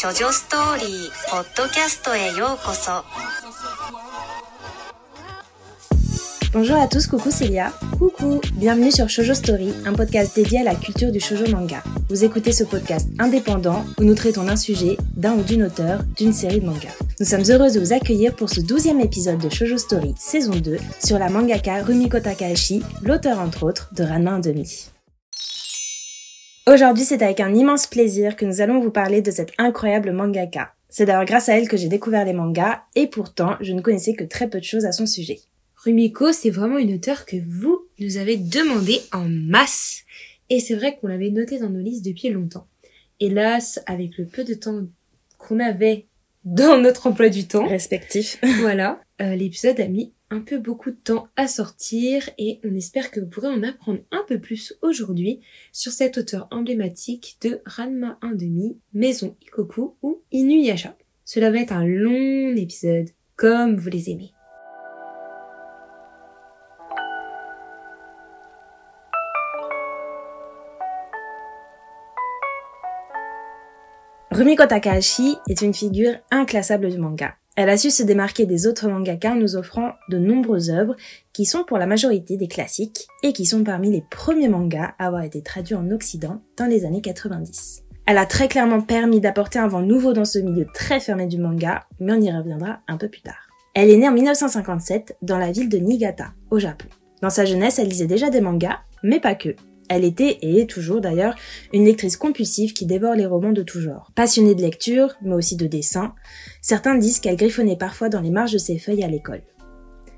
処女ストーリーポッドキャストへようこそ Bonjour à tous, coucou Célia. Coucou, bienvenue sur Shoujo Story, un podcast dédié à la culture du shoujo manga. Vous écoutez ce podcast indépendant où nous traitons d'un sujet, d'un ou d'une auteur, d'une série de mangas. Nous sommes heureux de vous accueillir pour ce douzième épisode de Shoujo Story saison 2 sur la mangaka Rumiko Takahashi, l'auteur entre autres de Ranma 1,5. Aujourd'hui, c'est avec un immense plaisir que nous allons vous parler de cette incroyable mangaka. C'est d'ailleurs grâce à elle que j'ai découvert les mangas et pourtant, je ne connaissais que très peu de choses à son sujet. Rumiko, c'est vraiment une auteure que vous nous avez demandé en masse. Et c'est vrai qu'on l'avait notée dans nos listes depuis longtemps. Hélas, avec le peu de temps qu'on avait dans notre emploi du temps. Respectif. voilà. Euh, l'épisode a mis un peu beaucoup de temps à sortir et on espère que vous pourrez en apprendre un peu plus aujourd'hui sur cet auteur emblématique de Ranma 1,5, Maison Ikoku ou Inuyasha. Cela va être un long épisode, comme vous les aimez. Rumiko Takahashi est une figure inclassable du manga. Elle a su se démarquer des autres mangaka en nous offrant de nombreuses œuvres qui sont pour la majorité des classiques et qui sont parmi les premiers mangas à avoir été traduits en Occident dans les années 90. Elle a très clairement permis d'apporter un vent nouveau dans ce milieu très fermé du manga, mais on y reviendra un peu plus tard. Elle est née en 1957 dans la ville de Niigata, au Japon. Dans sa jeunesse, elle lisait déjà des mangas, mais pas que. Elle était, et est toujours d'ailleurs, une lectrice compulsive qui dévore les romans de tout genre. Passionnée de lecture, mais aussi de dessin, certains disent qu'elle griffonnait parfois dans les marges de ses feuilles à l'école.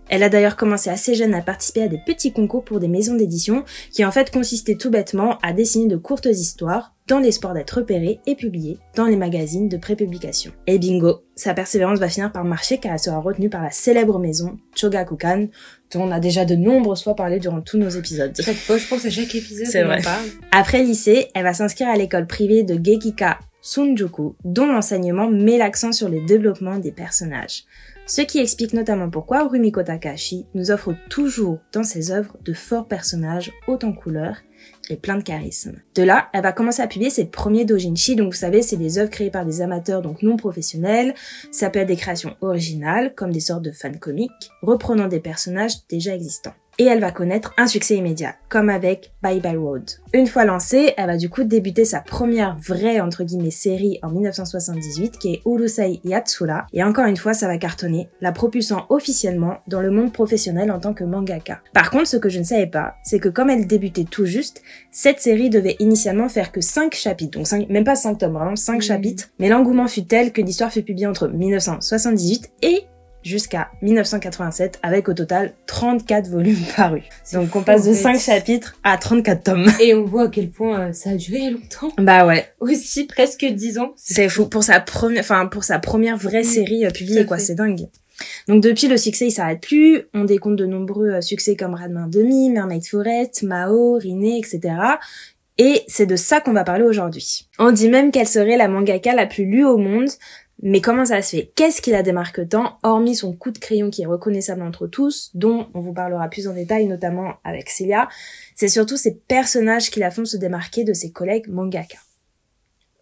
Elle a d'ailleurs commencé assez jeune à participer à des petits concours pour des maisons d'édition qui en fait consistaient tout bêtement à dessiner de courtes histoires dans l'espoir d'être repérée et publiée dans les magazines de prépublication. Et bingo, sa persévérance va finir par marcher car elle sera retenue par la célèbre maison Chogakukan, dont on a déjà de nombreuses fois parlé durant tous nos épisodes. Chaque fois, je pense à chaque épisode, on vrai. parle. Après lycée, elle va s'inscrire à l'école privée de Gekika Sunjuku, dont l'enseignement met l'accent sur le développement des personnages. Ce qui explique notamment pourquoi Rumiko Takahashi nous offre toujours dans ses œuvres de forts personnages hauts en couleurs et plein de charisme. De là, elle va commencer à publier ses premiers dojinshi, donc vous savez, c'est des œuvres créées par des amateurs donc non professionnels, ça peut être des créations originales, comme des sortes de fan comiques, reprenant des personnages déjà existants et elle va connaître un succès immédiat, comme avec Bye Bye Road. Une fois lancée, elle va du coup débuter sa première vraie entre guillemets série en 1978 qui est Urusei Yatsura et encore une fois ça va cartonner, la propulsant officiellement dans le monde professionnel en tant que mangaka. Par contre ce que je ne savais pas, c'est que comme elle débutait tout juste, cette série devait initialement faire que 5 chapitres, donc 5, même pas 5 tomes, vraiment 5 chapitres, mais l'engouement fut tel que l'histoire fut publiée entre 1978 et jusqu'à 1987 avec au total 34 volumes parus. Donc fou, on passe de en fait. 5 chapitres à 34 tomes. Et on voit à quel point euh, ça a duré longtemps. Bah ouais, Aussi, presque 10 ans. c'est fou pour sa première enfin pour sa première vraie série euh, publiée quoi, c'est dingue. Donc depuis le succès il s'arrête plus, on décompte de nombreux euh, succès comme Radmain Demi, Mermaid Forest, Mao, Riné, etc. Et c'est de ça qu'on va parler aujourd'hui. On dit même qu'elle serait la mangaka la plus lue au monde, mais comment ça se fait? Qu'est-ce qui la démarque tant, hormis son coup de crayon qui est reconnaissable entre tous, dont on vous parlera plus en détail, notamment avec Celia C'est surtout ces personnages qui la font se démarquer de ses collègues mangaka.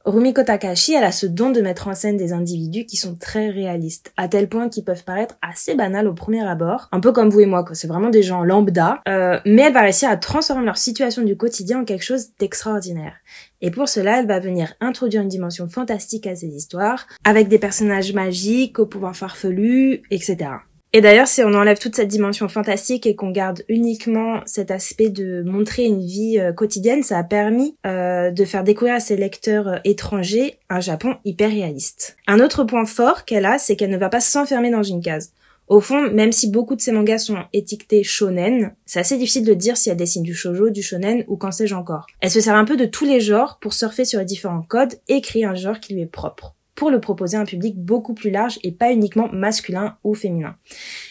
Rumiko Takahashi, elle a ce don de mettre en scène des individus qui sont très réalistes, à tel point qu'ils peuvent paraître assez banals au premier abord, un peu comme vous et moi, quoi. C'est vraiment des gens lambda, euh, mais elle va réussir à transformer leur situation du quotidien en quelque chose d'extraordinaire. Et pour cela, elle va venir introduire une dimension fantastique à ses histoires, avec des personnages magiques, au pouvoir farfelu, etc. Et d'ailleurs, si on enlève toute cette dimension fantastique et qu'on garde uniquement cet aspect de montrer une vie euh, quotidienne, ça a permis euh, de faire découvrir à ses lecteurs euh, étrangers un Japon hyper réaliste. Un autre point fort qu'elle a, c'est qu'elle ne va pas s'enfermer dans une case. Au fond, même si beaucoup de ses mangas sont étiquetés shonen, c'est assez difficile de dire si elle dessine du shoujo, du shonen ou qu'en sais-je encore. Elle se sert un peu de tous les genres pour surfer sur les différents codes et créer un genre qui lui est propre pour le proposer à un public beaucoup plus large et pas uniquement masculin ou féminin.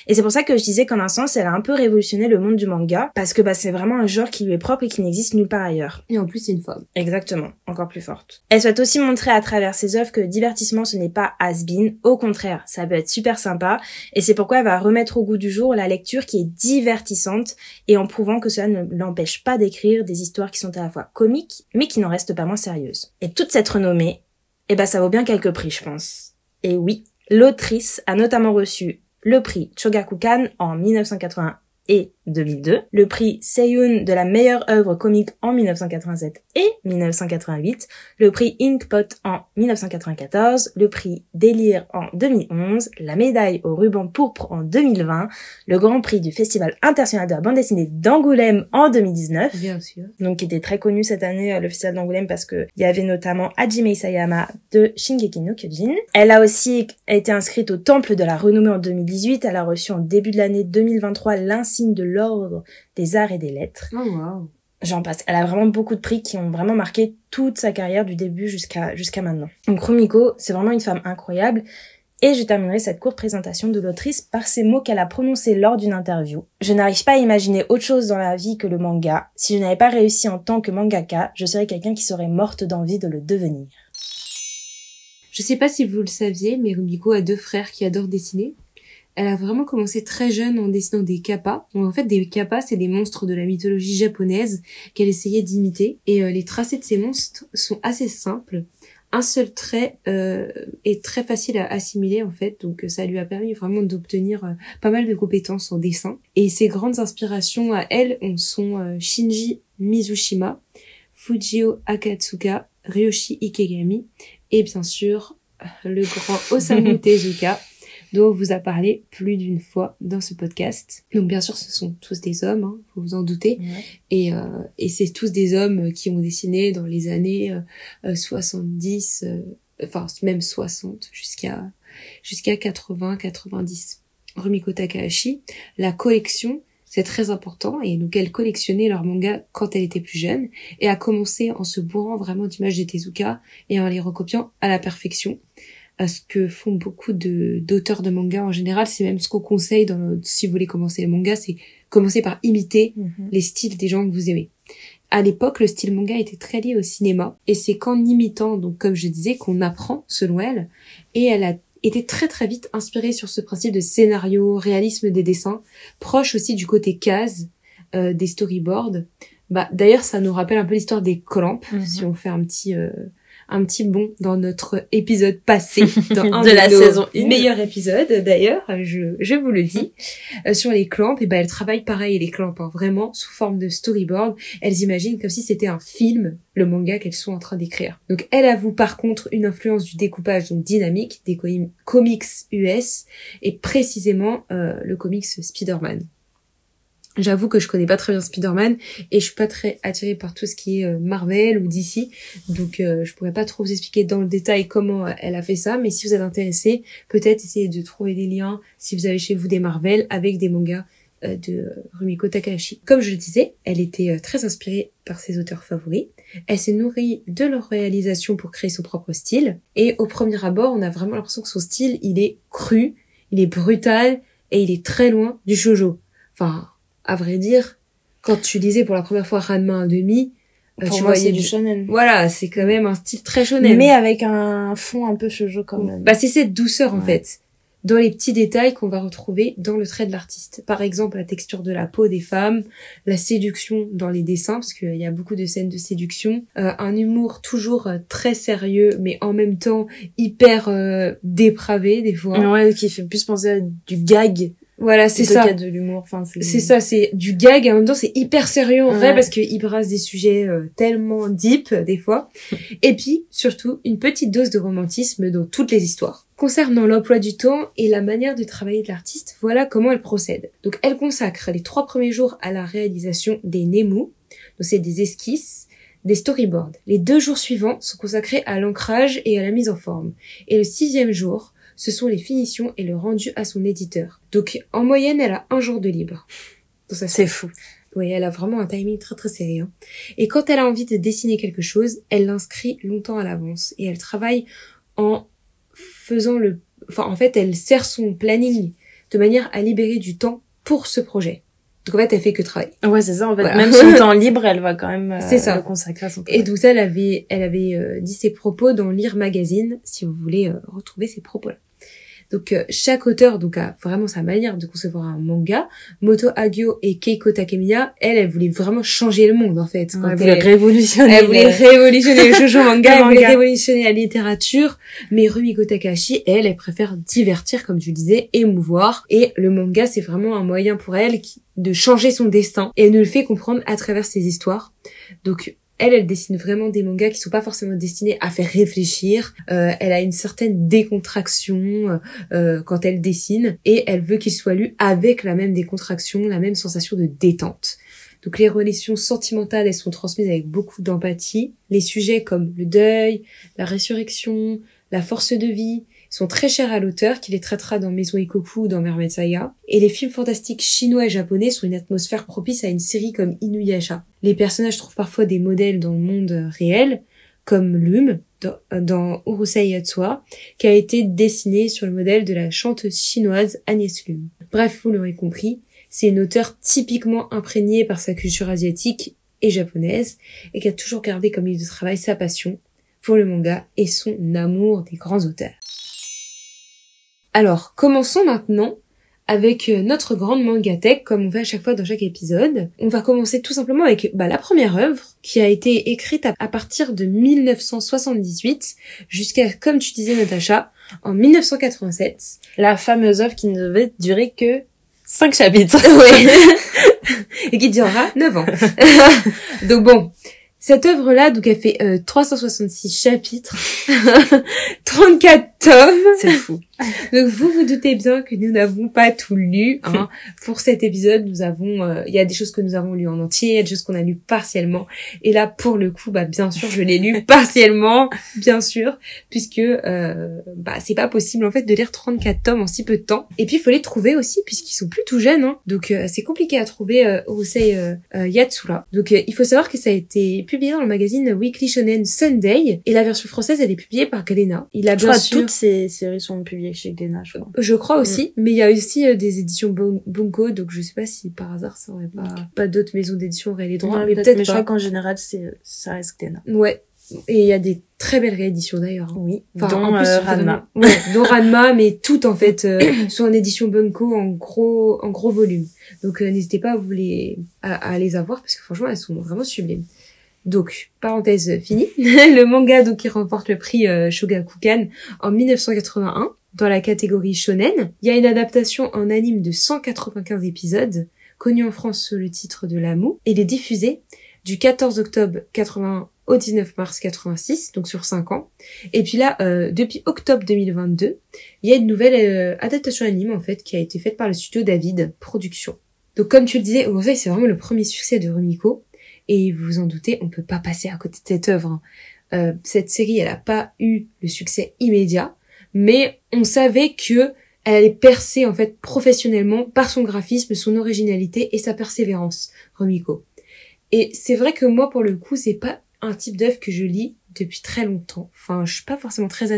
Et c'est pour ça que je disais qu'en un sens, elle a un peu révolutionné le monde du manga, parce que bah, c'est vraiment un genre qui lui est propre et qui n'existe nulle part ailleurs. Et en plus, c'est une femme. Exactement, encore plus forte. Elle souhaite aussi montrer à travers ses œuvres que le divertissement ce n'est pas has-been, au contraire, ça peut être super sympa, et c'est pourquoi elle va remettre au goût du jour la lecture qui est divertissante, et en prouvant que cela ne l'empêche pas d'écrire des histoires qui sont à la fois comiques, mais qui n'en restent pas moins sérieuses. Et toute cette renommée, eh ben ça vaut bien quelques prix, je pense. Et oui, l'autrice a notamment reçu le prix Chogakukan en 1981 et 2002, le prix Seiyun de la meilleure œuvre comique en 1987 et 1988, le prix Inkpot en 1994, le prix Délire en 2011, la médaille au ruban pourpre en 2020, le grand prix du Festival international de la bande dessinée d'Angoulême en 2019. Bien sûr. Donc qui était très connu cette année, euh, le Festival d'Angoulême, parce que il y avait notamment Hajime Isayama de Shingeki no Kyojin. Elle a aussi été inscrite au Temple de la Renommée en 2018. Elle a reçu en début de l'année 2023 de l'Ordre des Arts et des Lettres. Oh wow. J'en passe. Elle a vraiment beaucoup de prix qui ont vraiment marqué toute sa carrière du début jusqu'à jusqu'à maintenant. Donc Rumiko, c'est vraiment une femme incroyable. Et je terminerai cette courte présentation de l'autrice par ces mots qu'elle a prononcés lors d'une interview. Je n'arrive pas à imaginer autre chose dans la vie que le manga. Si je n'avais pas réussi en tant que mangaka, je serais quelqu'un qui serait morte d'envie de le devenir. Je sais pas si vous le saviez, mais Rumiko a deux frères qui adorent dessiner. Elle a vraiment commencé très jeune en dessinant des kappas. Donc, en fait, des kappas, c'est des monstres de la mythologie japonaise qu'elle essayait d'imiter. Et euh, les tracés de ces monstres sont assez simples. Un seul trait euh, est très facile à assimiler en fait, donc ça lui a permis vraiment d'obtenir euh, pas mal de compétences en dessin. Et ses grandes inspirations à elle on sont euh, Shinji Mizushima, Fujio Akatsuka, Ryoshi Ikegami et bien sûr le grand Osamu Tezuka dont on vous a parlé plus d'une fois dans ce podcast. Donc bien sûr, ce sont tous des hommes, hein, faut vous en douter. Et, euh, et c'est tous des hommes qui ont dessiné dans les années euh, 70, euh, enfin même 60 jusqu'à jusqu'à 80, 90. Rumiko Takahashi, la collection, c'est très important et donc elle collectionnait leurs mangas quand elle était plus jeune et a commencé en se bourrant vraiment d'images de Tezuka et en les recopiant à la perfection à ce que font beaucoup de d'auteurs de manga en général. C'est même ce qu'on conseille dans le- si vous voulez commencer les mangas, c'est commencer par imiter les styles des gens que vous aimez. À l'époque, le style manga était très lié au cinéma, et c'est qu'en imitant, donc comme je disais, qu'on apprend, selon elle, et elle a été très très vite inspirée sur ce principe de scénario, réalisme des dessins, proche aussi du côté case euh, des storyboards. Bah d'ailleurs, ça nous rappelle un peu l'histoire des Clamp, Mhm. si on fait un petit euh, un petit bond dans notre épisode passé, dans un De la nos saison une. meilleurs épisodes d'ailleurs, je, je vous le dis, Euh, sur les clamps, et ben elles travaillent pareil les clamps, hein, vraiment sous forme de storyboard. Elles imaginent comme si c'était un film, le manga qu'elles sont en train d'écrire. Donc elle avoue par contre une influence du découpage donc dynamique des comi- comics US et précisément euh, le comics Spider-Man. J'avoue que je connais pas très bien Spider-Man et je suis pas très attirée par tout ce qui est euh, Marvel ou DC, donc euh, je pourrais pas trop vous expliquer dans le détail comment euh, elle a fait ça, mais si vous êtes intéressé, peut-être essayer de trouver des liens si vous avez chez vous des Marvel avec des mangas euh, de Rumiko Takahashi. Comme je le disais, elle était très inspirée par ses auteurs favoris. Elle s'est nourrie de leur réalisation pour créer son propre style. Et au premier abord, on a vraiment l'impression que son style, il est cru, il est brutal et il est très loin du shoujo. Enfin, à vrai dire, quand tu lisais pour la première fois Ranma 1,5, euh, Pour tu moi, c'est du shonen. Voilà, c'est quand même un style très shonen. Mais avec un fond un peu shoujo quand même. Bah, c'est cette douceur, en fait. Dans les petits détails qu'on va retrouver dans le trait de l'artiste. Par exemple, la texture de la peau des femmes, la séduction dans les dessins, parce qu'il y a beaucoup de scènes de séduction, euh, un humour toujours euh, très sérieux, mais en même temps hyper euh, dépravé, des fois. Ouais, qui fait plus penser à du gag. Voilà, c'est ça. qu'à de l'humour. Enfin, c'est C'est ça, c'est du gag et en même temps c'est hyper sérieux en vrai parce qu'il brasse des sujets euh, tellement deep des fois. Et puis surtout une petite dose de romantisme dans toutes les histoires. Concernant l'emploi du temps et la manière de travailler de l'artiste, voilà comment elle procède. Donc elle consacre les trois premiers jours à la réalisation des Nemu, donc c'est des esquisses, des storyboards. Les deux jours suivants sont consacrés à l'ancrage et à la mise en forme. Et le sixième jour, ce sont les finitions et le rendu à son éditeur. Donc en moyenne, elle a un jour de libre. Donc ça, C'est fou. oui, elle a vraiment un timing très très serré. hein. Et quand elle a envie de dessiner quelque chose, elle l'inscrit longtemps à l'avance et elle travaille en faisant le, enfin en fait, elle sert son planning de manière à libérer du temps pour ce projet. Donc en fait, elle fait que travailler. Ouais, c'est ça. En fait, Voilà. même son temps libre, elle va quand même euh, ça. le consacrer à son Et travail. donc ça, elle avait, elle avait euh, dit ses propos dans Lire Magazine, si vous voulez euh, retrouver ces propos-là. Donc euh, chaque auteur donc a vraiment sa manière de concevoir un manga. Moto Hagio et Keiko Takemiya, elle, elle voulait vraiment changer le monde en fait. Elle voulait révolutionner. Elle voulait révolutionner le shoujo manga, elle voulait révolutionner la littérature. Mais Rumiko Takahashi, elle, elle préfère divertir, comme tu disais, émouvoir. Et le manga, c'est vraiment un moyen pour elle qui- de changer son destin. Et elle nous le fait comprendre à travers ses histoires. Donc elle, elle dessine vraiment des mangas qui sont pas forcément destinés à faire réfléchir. Euh, elle a une certaine décontraction euh, quand elle dessine et elle veut qu'il soit lu avec la même décontraction, la même sensation de détente. Donc les relations sentimentales, elles sont transmises avec beaucoup d'empathie. Les sujets comme le deuil, la résurrection, la force de vie sont très chers à l'auteur qui les traitera dans Maison Ikoku ou dans Mermaid Saga. Et les films fantastiques chinois et japonais sont une atmosphère propice à une série comme Inuyasha. Les personnages trouvent parfois des modèles dans le monde réel, comme Lume dans, dans Urusei Yatsua, qui a été dessiné sur le modèle de la chanteuse chinoise Agnès Lume. Bref, vous l'aurez compris, c'est une auteure typiquement imprégnée par sa culture asiatique et japonaise, et qui a toujours gardé comme lieu de travail sa passion pour le manga et son amour des grands auteurs. Alors, commençons maintenant avec euh, notre grande mangatech, comme on fait à chaque fois dans chaque épisode. On va commencer tout simplement avec bah, la première œuvre, qui a été écrite à, à partir de 1978 jusqu'à, comme tu disais Natacha, en 1987. La fameuse œuvre qui ne devait durer que 5 chapitres. Ouais. et qui durera 9 ans. donc bon, cette œuvre-là, donc elle fait euh, 366 chapitres, 34 tomes. C'est fou. Donc vous vous doutez bien que nous n'avons pas tout lu. Hein. Pour cet épisode, nous avons, euh, il y a des choses que nous avons lues en entier, il y a des choses qu'on a lues partiellement. Et là, pour le coup, bah bien sûr, je l'ai lu partiellement, bien sûr, puisque euh, bah c'est pas possible en fait de lire 34 tomes en si peu de temps. Et puis il faut les trouver aussi puisqu'ils sont plus tout jeunes. Hein. Donc euh, c'est compliqué à trouver euh, Urusei euh, euh, Yatsura. Donc euh, il faut savoir que ça a été publié dans le magazine Weekly Shonen Sunday et la version française elle est publiée par Galena. Il a Je bien crois que sûr toutes ces séries sont publiées chez Glénat, je crois. je crois aussi, mais il y a aussi euh, des éditions Bunko, donc je sais pas si par hasard ça aurait pas, pas d'autres maisons d'édition auraient les droits, Ouais, mais peut-être, peut-être mais je crois qu'en général, c'est, ça reste Glénat. Ouais. Et il y a des très belles rééditions d'ailleurs. hein. Oui. Enfin, dont en plus, euh, vraiment- Ranma. Ouais, dont Ranma, mais toutes en fait euh, sont en édition Bunko en gros en gros volume. Donc euh, n'hésitez pas à vous les à, à les avoir parce que franchement elles sont vraiment sublimes. Donc parenthèse finie, le manga donc qui remporte le prix euh, Shogakukan en 1981 dans la catégorie shonen. Il y a une adaptation en anime de 195 épisodes connue en France sous le titre de L'amour et il est diffusé du 14 octobre 81 au 19 mars 86, donc sur 5 ans. Et puis là, euh, depuis octobre 2022, il y a une nouvelle euh, adaptation anime en fait qui a été faite par le studio David Productions. Donc comme tu le disais, Urusei c'est vraiment le premier succès de Rumiko et vous vous en doutez, on peut pas passer à côté de cette œuvre. hein. Euh, cette série, elle a pas eu le succès immédiat, mais on savait que elle allait percer en fait professionnellement par son graphisme, son originalité et sa persévérance, Rumiko. Et c'est vrai que moi, pour le coup, c'est pas un type d'œuvre que je lis depuis très longtemps. Enfin, je suis pas forcément très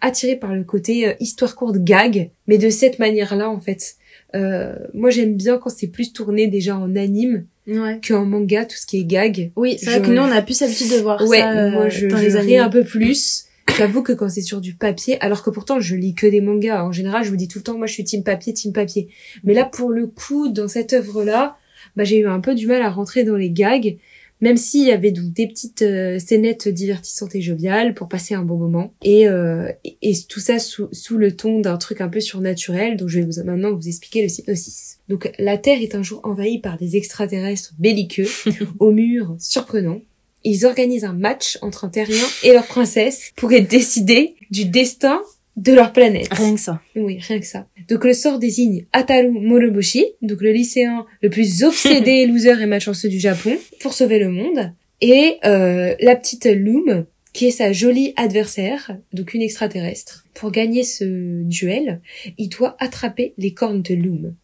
attirée par le côté euh, histoire courte gag, mais de cette manière-là, en fait. Euh, moi, j'aime bien quand c'est plus tourné déjà en anime Ouais. qu'en manga, tout ce qui est gag. Oui, c'est Je- vrai que nous, on a plus l'habitude de voir Ouais, ça euh, moi, je, dans je les ris un peu plus. J'avoue que quand c'est sur du papier, alors que pourtant je lis que des mangas, en général je vous dis tout le temps, moi je suis team papier, team papier. Mais là pour le coup, dans cette œuvre-là, bah, j'ai eu un peu du mal à rentrer dans les gags, même s'il y avait donc des petites euh, scénettes divertissantes et joviales pour passer un bon moment. Et, euh, et, et tout ça sous, sous le ton d'un truc un peu surnaturel, donc je vais vous, maintenant vous expliquer le synopsis. Donc la Terre est un jour envahie par des extraterrestres belliqueux, aux murs surprenants ils organisent un match entre un terrien et leur princesse pour être décidé du destin de leur planète. Rien que ça. Oui, rien que ça. Donc le sort désigne Ataru Moroboshi, donc le lycéen le plus obsédé, loser et malchanceux du Japon, pour sauver le monde, et euh, la petite Loom, qui est sa jolie adversaire, donc une extraterrestre. Pour gagner ce duel, il doit attraper les cornes de Loom.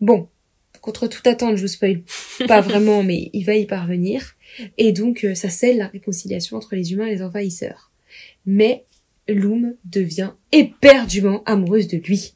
Bon, contre toute attente, je vous spoil pas vraiment, mais il va y parvenir. Et donc, euh, ça scelle la réconciliation entre les humains et les envahisseurs. Mais Loom devient éperdument amoureuse de lui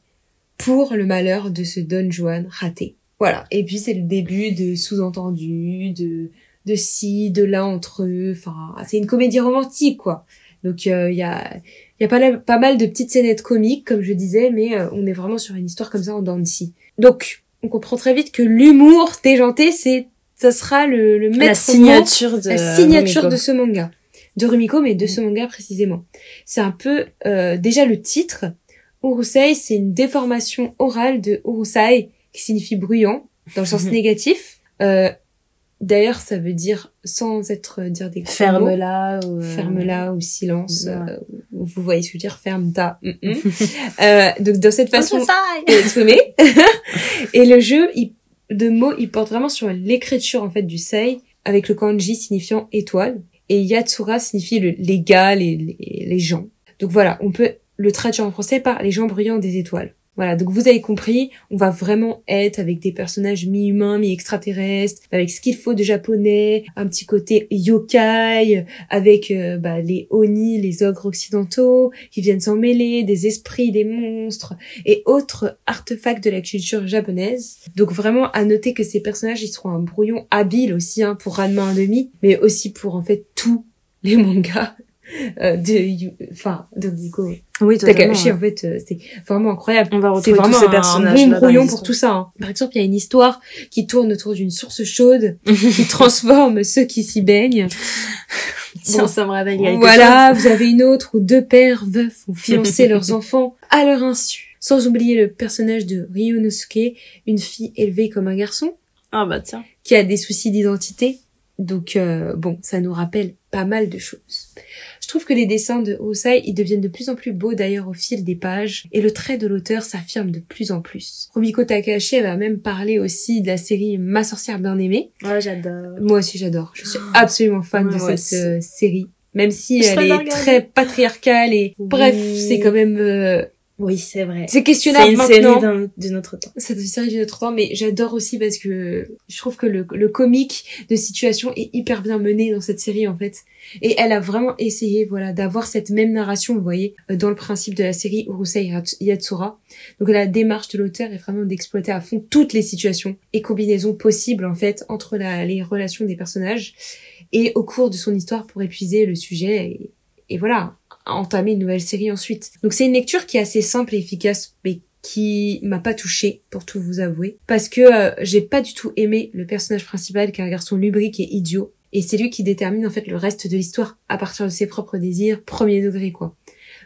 pour le malheur de ce Don Juan raté. Voilà. Et puis c'est le début de sous-entendus, de de ci, de là entre eux. Enfin, c'est une comédie romantique quoi. Donc il y a y a pas mal de petites scénettes comiques, comme je disais, mais euh, on est vraiment sur une histoire comme ça en dents de scie. Donc, on comprend très vite que l'humour déjanté, c'est, ça sera le, le La maître mot, signature de la signature Rumiko. de ce manga. De Rumiko, mais de ce manga précisément. C'est un peu, euh, déjà le titre. Urusei, c'est une déformation orale de Urusai, qui signifie bruyant, dans le sens négatif. Euh, D'ailleurs, ça veut dire, sans être dire des Ferme-la ou... euh, ferme-la ou silence. Ouais. euh, vous voyez ce que je veux dire, ferme ta. mm, mm. Euh, donc dans cette façon d'exprimer. et le jeu il, de mots, il porte vraiment sur l'écriture en fait du sei avec le kanji signifiant étoile et yatsura signifie le, les gars, les, les, les gens. Donc voilà, on peut le traduire en français par les gens brillants des étoiles. Voilà, donc vous avez compris, on va vraiment être avec des personnages mi-humains, mi-extraterrestres, avec ce qu'il faut de japonais, un petit côté yokai, avec euh, bah, les oni, les ogres occidentaux, qui viennent s'en mêler, des esprits, des monstres, et autres artefacts de la culture japonaise. Donc vraiment à noter que ces personnages, ils seront un brouillon habile aussi hein, pour Ranma 1,5, mais aussi pour en fait tous les mangas euh, de, enfin, de Nico Oui, totalement. Takahashi. En fait, euh, c'est vraiment incroyable. On va retrouver vraiment tous ces un personnages. bon là dans brouillon pour tout ça. hein. Par exemple, il y a une histoire qui tourne autour d'une source chaude qui transforme ceux qui s'y baignent. Tiens, Bon. ça me quelque Voilà, vous avez une autre où deux pères veufs ont fiancé leurs enfants à leur insu. Sans oublier le personnage de Ryunosuke, une fille élevée comme un garçon. Ah bah tiens. qui a des soucis d'identité. Donc euh, bon, ça nous rappelle pas mal de choses. Je trouve que les dessins de Osai, ils deviennent de plus en plus beaux d'ailleurs au fil des pages, et le trait de l'auteur s'affirme de plus en plus. Rumiko Takahashi va même parler aussi de la série Ma sorcière bien aimée. Ouais, j'adore. Moi aussi j'adore, je suis absolument fan Ouais, de cette euh, série. Même si Je elle est très patriarcale et Oui. bref, c'est quand même euh, Oui, c'est vrai. c'est C'est questionnable une maintenant. série d'un- d'une autre temps. C'est une série d'une autre temps, mais j'adore aussi parce que je trouve que le, le comique de situation est hyper bien mené dans cette série en fait. Et elle a vraiment essayé, voilà, d'avoir cette même narration, vous voyez, euh, dans le principe de la série Urusei Yats- Yatsura. Donc la démarche de l'auteur est vraiment d'exploiter à fond toutes les situations et combinaisons possibles en fait entre la, les relations des personnages et au cours de son histoire pour épuiser le sujet et, et voilà, entamer une nouvelle série ensuite. Donc c'est une lecture qui est assez simple et efficace, mais qui m'a pas touchée, pour tout vous avouer, parce que euh, j'ai pas du tout aimé le personnage principal, qui est un garçon lubrique et idiot, et c'est lui qui détermine en fait le reste de l'histoire à partir de ses propres désirs, premier degré quoi.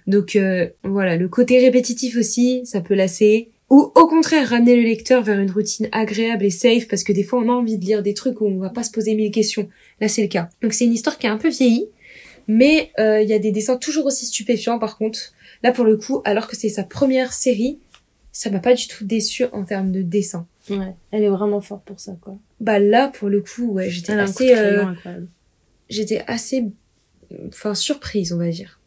Donc euh, voilà, le côté répétitif aussi, ça peut lasser. Ou au contraire, ramener le lecteur vers une routine agréable et safe, parce que des fois on a envie de lire des trucs où on va pas se poser mille questions. Là c'est le cas. Donc c'est une histoire qui est un peu vieillie, mais euh, il y a des dessins toujours aussi stupéfiants par contre. Là pour le coup, alors que c'est sa première série, ça m'a pas du tout déçu en termes de dessin. Ouais. Elle est vraiment forte pour ça, quoi. Bah là pour le coup, ouais, j'étais assez, euh, incroyable. j'étais assez, enfin surprise on va dire.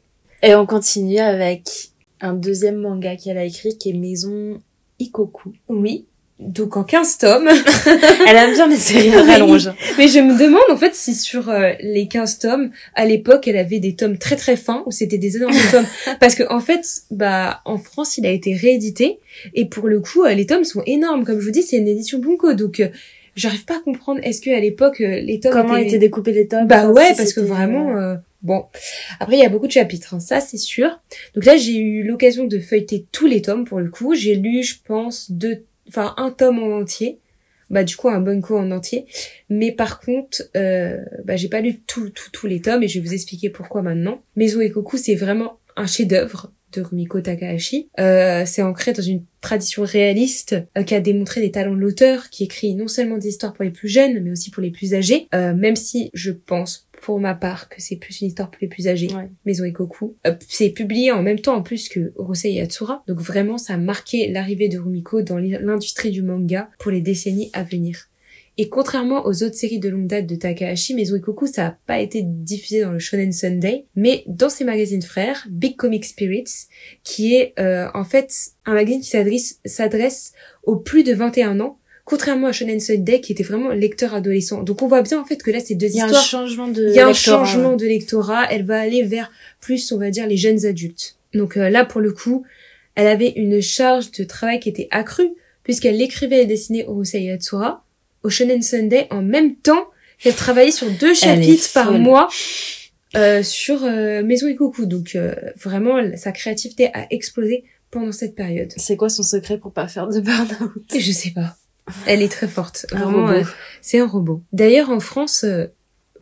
Et on continue avec un deuxième manga qu'elle a écrit qui est Maison Ikoku. Oui. Donc en 15 tomes. Elle aime bien les séries à rallonge. Mais je me demande en fait si sur euh, les 15 tomes, à l'époque, elle avait des tomes très très fins ou c'était des énormes tomes. Parce que en fait, bah en France, il a été réédité et pour le coup, euh, les tomes sont énormes. Comme je vous dis, c'est une édition Bunko, donc euh, j'arrive pas à comprendre. Est-ce que à l'époque, les tomes Comment étaient... étaient découpés les tomes? Bah ouais, si parce que vraiment, bon. Après, il y a beaucoup de chapitres, hein, ça c'est sûr. Donc là, j'ai eu l'occasion de feuilleter tous les tomes pour le coup. J'ai lu, je pense, deux, enfin un tome en entier. Bah du coup un bunko en entier. Mais par contre, euh, bah j'ai pas lu tout, tout, tous les tomes et je vais vous expliquer pourquoi maintenant. Maison Ekoku, c'est vraiment un chef-d'œuvre de Rumiko Takahashi. Euh, c'est ancré dans une tradition réaliste euh, qui a démontré les talents de l'auteur, qui écrit non seulement des histoires pour les plus jeunes, mais aussi pour les plus âgés. Euh, même si je pense, pour ma part, que c'est plus une histoire pour les plus âgés. Ouais. Maison Ekoku. Euh, c'est publié en même temps en plus que Urusei Yatsura. Donc vraiment, ça a marqué l'arrivée de Rumiko dans l'industrie du manga pour les décennies à venir. Et contrairement aux autres séries de longue date de Takahashi, Maison Ikoku, ça n'a pas été diffusé dans le Shonen Sunday, mais dans ses magazines frères, Big Comic Spirits, qui est euh, en fait un magazine qui s'adresse s'adresse aux plus de 21 ans, contrairement à Shonen Sunday qui était vraiment lecteur adolescent. Donc on voit bien en fait que là c'est deux Il y a un histoires. changement de il y a un lectorat, changement de lectorat, elle va aller vers plus, on va dire, les jeunes adultes. Donc euh, là, pour le coup, elle avait une charge de travail qui était accrue, puisqu'elle écrivait et dessinait Urusei Yatsura au Shonen Sunday en même temps qu'elle travaillait sur deux chapitres par mois euh, sur euh, Maison Ikoku. Donc euh, vraiment, sa créativité a explosé pendant cette période. C'est quoi son secret pour pas faire de burn-out? Et je sais pas. Elle est très forte. Vraiment, robot. euh, c'est un robot. D'ailleurs, en France, euh,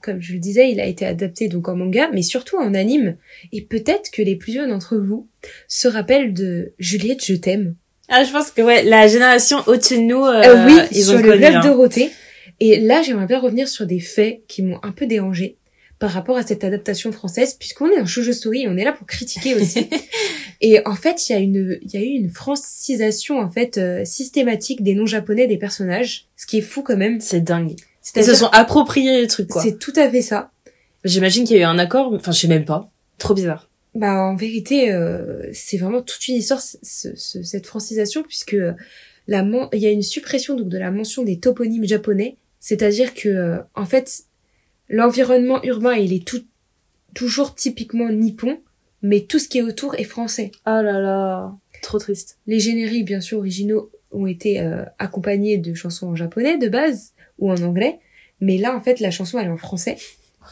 comme je le disais, il a été adapté donc en manga, mais surtout en anime. Et peut-être que les plus jeunes d'entre vous se rappellent de Juliette, je t'aime. Ah, je pense que ouais, la génération au-dessus de nous, euh, Euh, oui, ils sur ont le connu. hein. Dorothée. Et là, j'aimerais bien revenir sur des faits qui m'ont un peu dérangé par rapport à cette adaptation française, puisqu'on est en shoujo story et on est là pour critiquer aussi. et en fait, il y a une, il y a eu une francisation en fait euh, systématique des noms japonais des personnages, ce qui est fou quand même. C'est dingue. Ils se sont appropriés le truc, quoi. C'est tout à fait ça. J'imagine qu'il y a eu un accord, enfin, je sais même pas. Trop bizarre. Bah en vérité, euh, c'est vraiment toute une histoire ce- ce- cette francisation puisque euh, la il y a une suppression donc de la mention des toponymes japonais, c'est-à-dire que euh, en fait l'environnement urbain il est tout toujours typiquement nippon, mais tout ce qui est autour est français. Oh là là. Trop triste. Les génériques bien sûr originaux ont été euh, accompagnés de chansons en japonais de base ou en anglais, mais là en fait la chanson elle est en français.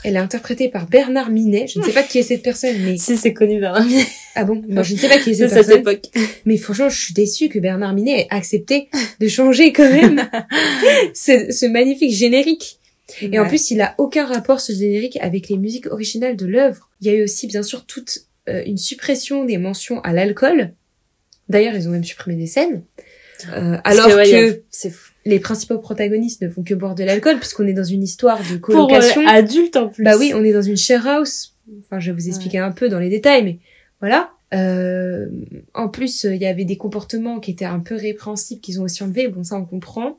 Elle est interprétée par Bernard Minet. Je ne sais pas qui est cette personne, mais Si c'est connu Bernard Minet ah bon, Moi, je ne sais pas qui est de cette cette personne. époque. Mais franchement, je suis déçue que Bernard Minet ait accepté de changer quand même ce, ce magnifique générique. Et en plus, il a aucun rapport ce générique avec les musiques originales de l'œuvre. Il y a eu aussi bien sûr toute euh, une suppression des mentions à l'alcool. D'ailleurs, ils ont même supprimé des scènes. Euh, alors que, ouais, a- c'est fou. Les principaux protagonistes ne font que boire de l'alcool puisqu'on est dans une histoire de Pour colocation. euh, adultes en plus. Bah oui, on est dans une share house. Enfin, je vais vous expliquer un peu dans les détails, mais voilà. Euh, en plus, euh, il y avait des comportements qui étaient un peu répréhensibles qu'ils ont aussi enlevés. Bon, ça, on comprend.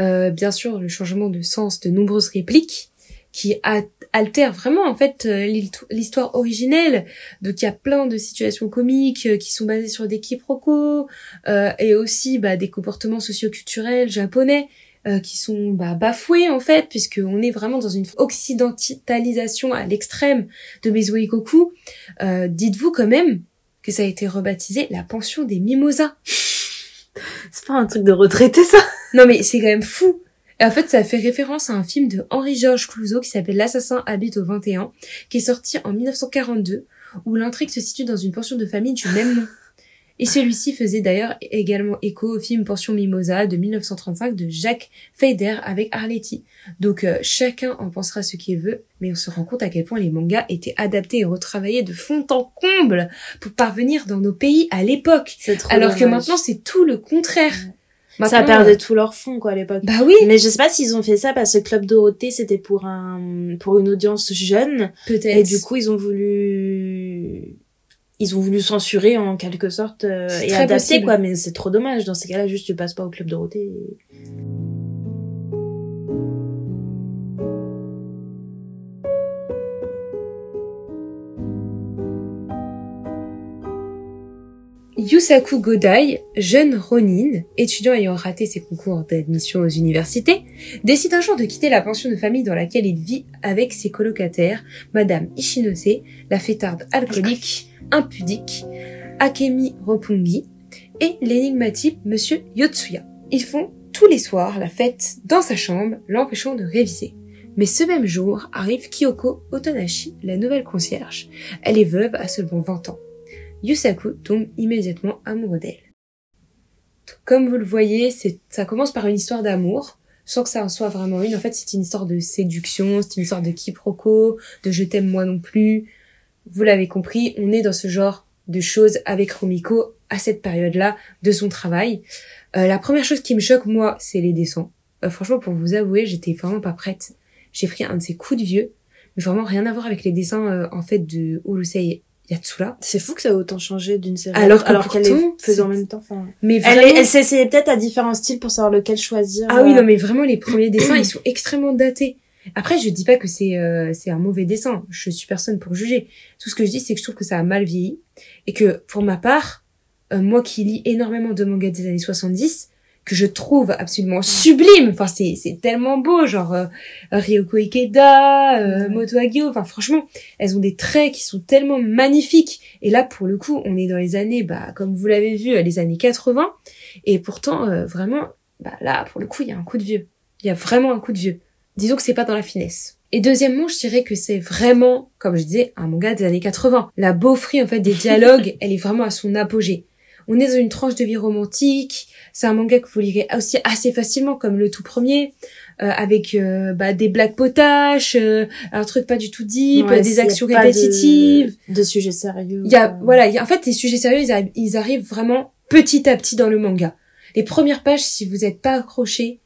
Euh, bien sûr, le changement de sens de nombreuses répliques qui a- altèrent vraiment en fait euh, l'histo- l'histoire originelle. Donc il y a plein de situations comiques euh, qui sont basées sur des quiproquos euh, et aussi bah, des comportements socioculturels japonais euh, qui sont bah, bafoués en fait, puisque on est vraiment dans une occidentalisation à l'extrême de Mezo Ikoku. Euh, Dites-vous quand même que ça a été rebaptisé la pension des mimosas. C'est pas un truc de retraité, ça? Non mais c'est quand même fou. Et en fait, ça fait référence à un film de Henri-Georges Clouzot qui s'appelle L'assassin habite au 21, qui est sorti en 1942, où l'intrigue se situe dans une pension de famille du même nom. Et celui-ci faisait d'ailleurs également écho au film Pension Mimosa de 1935 de Jacques Feider avec Arletty. Donc euh, chacun en pensera ce qu'il veut, mais on se rend compte à quel point les mangas étaient adaptés et retravaillés de fond en comble pour parvenir dans nos pays à l'époque. Alors que maintenant c'est tout le contraire. Ça Maintenant, perdait tout leur fond, quoi, à l'époque. Bah oui, Mais je sais pas s'ils ont fait ça parce que Club Dorothée, c'était pour un, pour une audience jeune. peut-être. Et du coup, ils ont voulu, ils ont voulu censurer en quelque sorte euh, et adapter possible. quoi. Mais c'est trop dommage. Dans ces cas-là, juste tu passes pas au Club Dorothée. et- Yusaku Godai, jeune Ronin, étudiant ayant raté ses concours d'admission aux universités, décide un jour de quitter la pension de famille dans laquelle il vit avec ses colocataires, Madame Ishinose, la fêtarde alcoolique, impudique, Akemi Roppongi et l'énigmatique Monsieur Yotsuya. Ils font tous les soirs la fête dans sa chambre, l'empêchant de réviser. Mais ce même jour arrive Kyoko Otonashi, la nouvelle concierge. Elle est veuve à seulement 20 ans. Yusaku tombe immédiatement amoureux d'elle. Comme vous le voyez, ça commence par une histoire d'amour, sans que ça en soit vraiment une. En fait, c'est une histoire de séduction, c'est une histoire de quiproquo, de je t'aime moi non plus. Vous l'avez compris, on est dans ce genre de choses avec Romiko à cette période-là de son travail. Euh, la première chose qui me choque, moi, c'est les dessins. Euh, franchement, pour vous avouer, j'étais vraiment pas prête. J'ai pris un de ces coups de vieux, mais vraiment rien à voir avec les dessins, euh, en fait, de Yatsura. C'est fou que ça a autant changé d'une série à Alors alors qu'elle pourtant, les faisait en même temps. Enfin, Mais elle, vraiment... est- elle s'est essayée peut-être à différents styles pour savoir lequel choisir. Ah oui, euh, non, mais vraiment, les premiers dessins, ils sont extrêmement datés. Après, je dis pas que c'est euh, c'est un mauvais dessin. Je suis personne pour juger. Tout ce que je dis, c'est que je trouve que ça a mal vieilli. Et que, pour ma part, euh, moi qui lis énormément de mangas des années 70, que je trouve absolument sublime. Enfin, c'est c'est tellement beau, genre euh, Ryoko Ikeda, euh. Moto Hagio. Enfin, franchement, elles ont des traits qui sont tellement magnifiques. Et là, pour le coup, on est dans les années, bah, comme vous l'avez vu, euh, les années 80. Et pourtant, euh, vraiment, bah là, pour le coup, il y a un coup de vieux. Il y a vraiment un coup de vieux. Disons que c'est pas dans la finesse. Et deuxièmement, je dirais que c'est vraiment, comme je disais, un manga des années 80. La beaufrie, en fait, des dialogues, elle est vraiment à son apogée. On est dans une tranche de vie romantique. C'est un manga que vous lirez aussi assez facilement, comme le tout premier, euh, avec euh, bah, des blagues potaches, euh, un truc pas du tout deep, Ouais, des actions de- répétitives. De, sujets sérieux. Il y a, voilà, il y a- en fait, les sujets sérieux, ils, arri- ils arrivent vraiment petit à petit dans le manga. Les premières pages, si vous n'êtes pas accroché,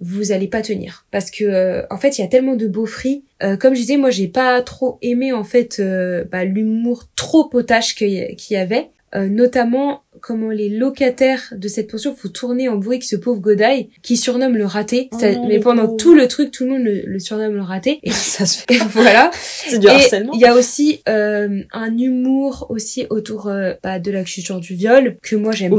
vous allez pas tenir parce que euh, en fait il y a tellement de beaux fruits Euh, comme je disais moi j'ai pas trop aimé en fait euh, bah, l'humour trop potache qu'il y avait Euh, notamment comment les locataires de cette pension faut tourner en bourrique ce pauvre Godai qui surnomme le raté Oh Ça- non, mais pendant pauvre. tout le truc tout le monde le, le surnomme le raté et ça se fait. voilà C'est du et harcèlement. il y a aussi euh, un humour aussi autour euh, bah, de la culture du viol que moi j'aime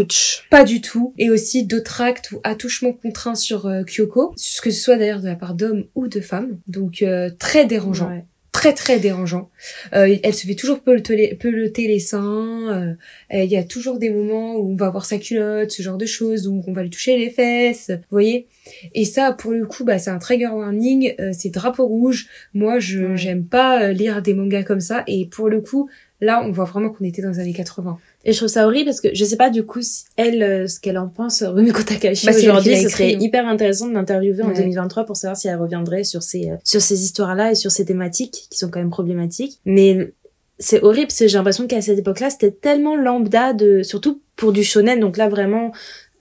pas du tout et aussi d'autres actes ou attouchements contraints sur euh, Kyoko que ce soit d'ailleurs de la part d'hommes ou de femmes donc euh, très dérangeant Ouais. Très très dérangeant. Euh, elle se fait toujours peloter les, peloter les seins euh, il y a toujours des moments où on va voir sa culotte ce genre de choses où on va lui toucher les fesses vous voyez. Et ça pour le coup bah c'est un trigger warning euh, c'est drapeau rouge. Moi je j'aime pas euh, lire des mangas comme ça et pour le coup là on voit vraiment qu'on était dans les années 80 Et je trouve ça horrible parce que je sais pas du coup si elle, euh, ce qu'elle en pense, euh, Rumiko Takahashi Bah, aujourd'hui, ce serait hyper intéressant de l'interviewer en Ouais. 2023 pour savoir si elle reviendrait sur ces, euh, sur ces histoires-là et sur ces thématiques qui sont quand même problématiques. Mais c'est horrible parce que j'ai l'impression qu'à cette époque-là, c'était tellement lambda de, surtout pour du shonen, donc là vraiment,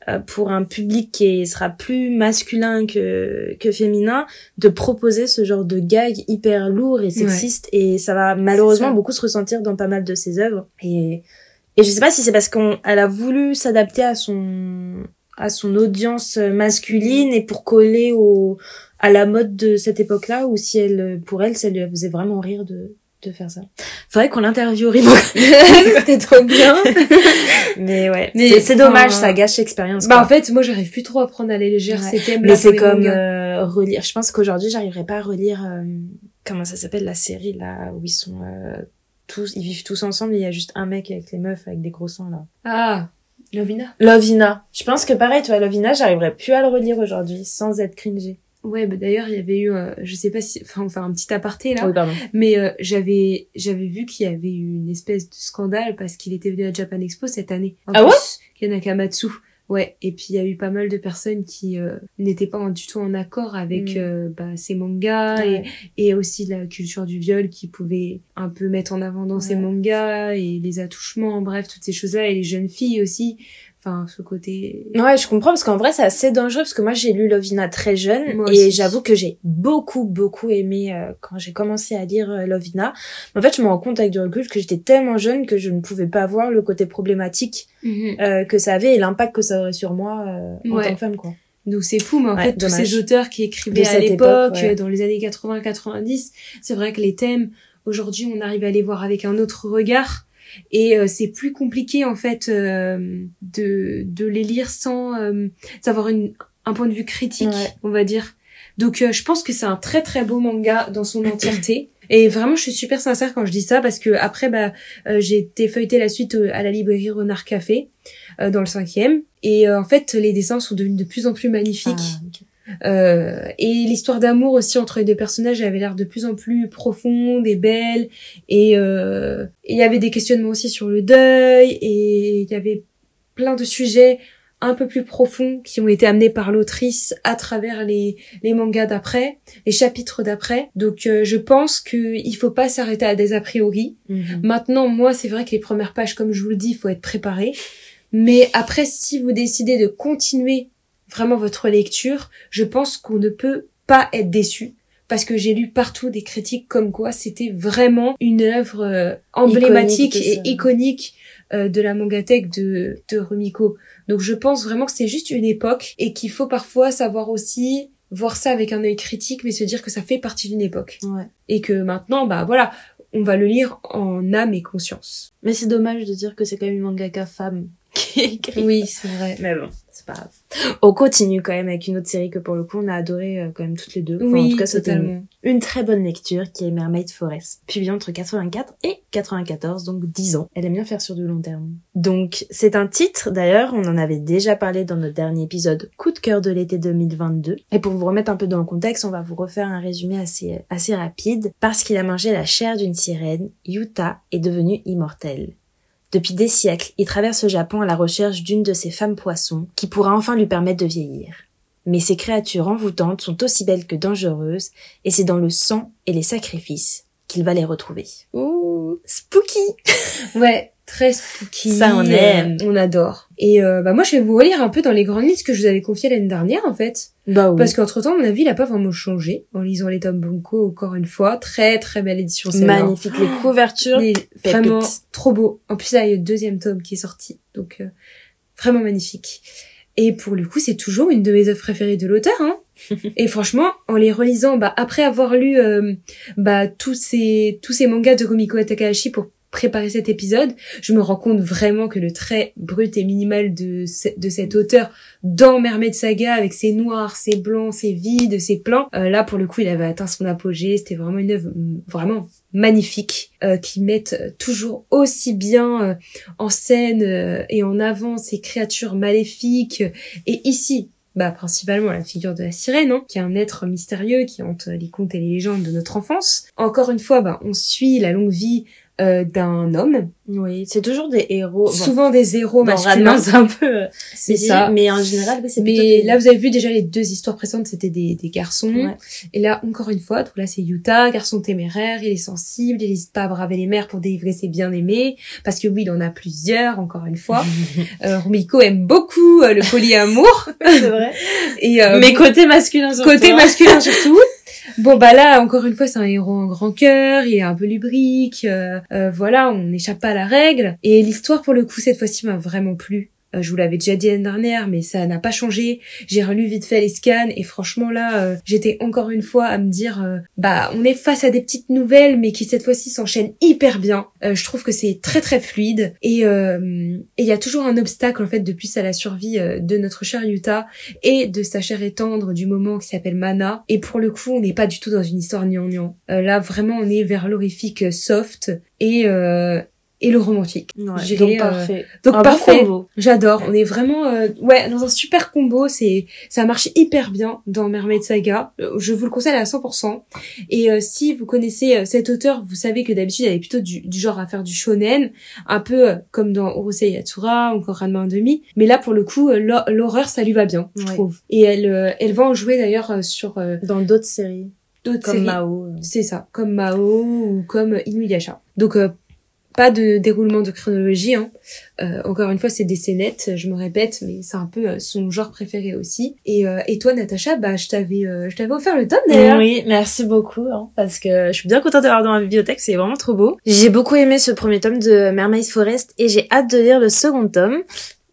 euh, pour un public qui sera plus masculin que, que féminin, de proposer ce genre de gag hyper lourd et sexiste et ça va malheureusement ça. beaucoup se ressentir dans pas mal de ses œuvres et et je sais pas si c'est parce qu'on elle a voulu s'adapter à son à son audience masculine et pour coller au à la mode de cette époque-là ou si elle pour elle ça lui faisait vraiment rire de de faire ça. Faudrait qu'on l'interviewe c'était trop bien Mais ouais, Mais, c'est- dommage, ça gâche l'expérience. bah quoi. en fait moi j'arrive plus trop à prendre à la légère Ouais. ces thèmes Mais c'est comme euh, relire. Je pense qu'aujourd'hui, j'arriverai pas à relire. euh, comment ça s'appelle la série là où ils sont euh, tous, ils vivent tous ensemble. Il y a juste un mec avec les meufs avec des gros seins là. ah Lovina Lovina. Je pense que pareil, toi, Lovina, j'arriverais plus à le relire aujourd'hui sans être cringé. ouais bah d'ailleurs il y avait eu euh, je sais pas si enfin on faire un petit aparté là Oui, pardon. mais euh, j'avais j'avais vu qu'il y avait eu une espèce de scandale parce qu'il était venu à Japan Expo cette année en Ah ouais? Plus, Kanakamatsu ouais et puis il y a eu pas mal de personnes qui euh, n'étaient pas du tout en accord avec Mm. euh, bah, ces mangas Ouais. et, et aussi la culture du viol qui pouvait un peu mettre en avant dans ces mangas et les attouchements bref toutes ces choses là et les jeunes filles aussi enfin ce côté Ouais, je comprends parce qu'en vrai, c'est assez dangereux parce que moi, j'ai lu Lovina très jeune Moi et j'avoue que j'ai beaucoup, beaucoup aimé euh, quand j'ai commencé à lire euh, Lovina. En fait, je me rends compte avec du recul que j'étais tellement jeune que je ne pouvais pas voir le côté problématique euh, que ça avait et l'impact que ça aurait sur moi euh, en Ouais. tant que femme, quoi. Donc c'est fou, mais en Ouais, fait, tous ces auteurs qui écrivaient à l'époque, époque, ouais. euh, dans les années 80-90, c'est vrai que les thèmes, aujourd'hui, on arrive à les voir avec un autre regard. Et euh, c'est plus compliqué, en fait, euh, de, de les lire sans euh, avoir une, un point de vue critique, Ouais. on va dire. Donc euh, je pense que c'est un très très beau manga dans son entièreté. Et vraiment, je suis super sincère quand je dis ça parce que après, bah, euh, j'ai été feuilleter la suite euh, à la librairie Renard Café euh, dans le cinquième. Et euh, en fait, les dessins sont devenus de plus en plus magnifiques. Euh, et l'histoire d'amour aussi entre les deux personnages avait l'air de plus en plus profonde et belle. Et euh, et il y avait des questionnements aussi sur le deuil. Et il y avait plein de sujets un peu plus profonds qui ont été amenés par l'autrice à travers les, les mangas d'après, les chapitres d'après. Donc euh, je pense qu'il faut pas s'arrêter à des a priori. Mhm. Maintenant, moi, c'est vrai que les premières pages, comme je vous le dis, il faut être préparé. Mais après, si vous décidez de continuer vraiment votre lecture, je pense qu'on ne peut pas être déçu. Parce que j'ai lu partout des critiques comme quoi c'était vraiment une œuvre euh, emblématique et iconique euh, de la mangatech de, de Rumiko. Donc je pense vraiment que c'est juste une époque et qu'il faut parfois savoir aussi voir ça avec un œil critique, mais se dire que ça fait partie d'une époque. Ouais. Et que maintenant, bah voilà, on va le lire en âme et conscience. Mais c'est dommage de dire que c'est quand même une mangaka femme. Qui est écrit. Oui, c'est vrai. Mais bon, c'est pas grave. On continue quand même avec une autre série que pour le coup on a adoré euh, quand même toutes les deux. Enfin, en oui, tout cas, c'était une, une très bonne lecture qui est Mermaid Forest, publiée entre 84 et 94, donc 10 ans. Elle aime bien faire sur du long terme. Donc c'est un titre d'ailleurs, on en avait déjà parlé dans notre dernier épisode Coup de cœur de l'été 2022. Et pour vous remettre un peu dans le contexte, on va vous refaire un résumé assez assez rapide. Parce qu'il a mangé la chair d'une sirène, Yuta est devenu immortel. Depuis des siècles, il traverse le Japon à la recherche d'une de ces femmes poissons qui pourra enfin lui permettre de vieillir. Mais ces créatures envoûtantes sont aussi belles que dangereuses, et c'est dans le sang et les sacrifices qu'il va les retrouver. Ouh, spooky Ouais, très spooky. Ça, on aime. euh, on adore. Et euh, bah moi, je vais vous relire un peu dans les grandes listes que je vous avais confiées l'année dernière, en fait. Bah oui. Parce qu'entre temps, mon avis, il a pas vraiment changé en lisant les tomes Bunko encore une fois. Très très belle édition. Magnifique, les couvertures. Mais vraiment trop beau. En plus, là, il y a le deuxième tome qui est sorti. Donc, euh, vraiment magnifique. Et pour le coup, c'est toujours une de mes œuvres préférées de l'auteur. Hein. Et franchement, en les relisant, bah, après avoir lu euh, bah, tous ces tous ces mangas de Rumiko Takahashi pour préparer cet épisode, je me rends compte vraiment que le trait brut et minimal de, ce- de cet auteur dans Mermaid Saga, avec ses noirs, ses blancs, ses vides, ses plans, euh, là pour le coup il avait atteint son apogée, c'était vraiment une œuvre mm, vraiment magnifique, euh, qui mettent euh, toujours aussi bien en scène et en avant ces créatures maléfiques, et ici bah, principalement la figure de la sirène, hein, qui est un être mystérieux qui hante les contes et les légendes de notre enfance. Encore une fois, bah, on suit la longue vie euh, d'un homme, Oui, c'est toujours des héros. Bon, souvent des héros masculins. Un peu... euh, C'est ça. Mais en général, oui, c'est Mais des- là, vous avez vu déjà les deux histoires précédentes, c'était des, des garçons. Ouais. Et là, encore une fois, donc là, c'est Yuta, garçon téméraire, il est sensible, il n'hésite pas à braver les mers pour délivrer ses bien-aimés, parce que oui, il en a plusieurs, encore une fois. euh, Rumiko aime beaucoup euh, le polyamour, c'est vrai. et euh, Mais côté masculin surtout. côté hein. masculin surtout. Bon bah là encore une fois c'est un héros en grand cœur, il est un peu lubrique, euh, euh, voilà on n'échappe pas à la règle et l'histoire pour le coup cette fois-ci m'a vraiment plu. Euh, je vous l'avais déjà dit l'année dernière mais ça n'a pas changé. J'ai relu vite fait les scans et franchement là euh, j'étais encore une fois à me dire euh, bah on est face à des petites nouvelles mais qui cette fois-ci s'enchaînent hyper bien. Euh, je trouve que c'est très très fluide et il y a toujours un obstacle en fait depuis à la survie de notre cher Yuta et de sa chair étendre du moment qui s'appelle Mana. Et pour le coup, on n'est pas du tout dans une histoire gnangnan. Euh, là, vraiment, on est vers l'horrifique soft et et le romantique. Ouais, donc euh, parfait. Donc Un parfait. J'adore. On est vraiment euh, ouais dans un super combo. C'est ça marche hyper bien dans Mermaid Saga. Euh, Je vous le conseille à 100%. Et euh, si vous connaissez euh, cet auteur, vous savez que d'habitude elle est plutôt du, du genre à faire du shonen, un peu comme dans Urusei Yatsura, encore Ranma 1 demi. Mais là pour le coup, l'hor- l'horreur ça lui va bien, je Ouais. trouve. Et elle elle va en jouer d'ailleurs sur euh, Dans d'autres séries, d'autres comme séries. Mao. C'est ça, comme Mao ou comme Inuyasha. Donc euh, pas de déroulement de chronologie. Hein. Euh, encore une fois, c'est des scénettes, je me répète, mais c'est un peu euh, son genre préféré aussi. Et, euh, et toi, Natacha, bah je t'avais, euh, je t'avais offert le tome d'ailleurs. Oui, merci beaucoup, hein, parce que je suis bien contente d'avoir dans ma bibliothèque, c'est vraiment trop beau. J'ai beaucoup aimé ce premier tome de Mermaid Forest et j'ai hâte de lire le second tome.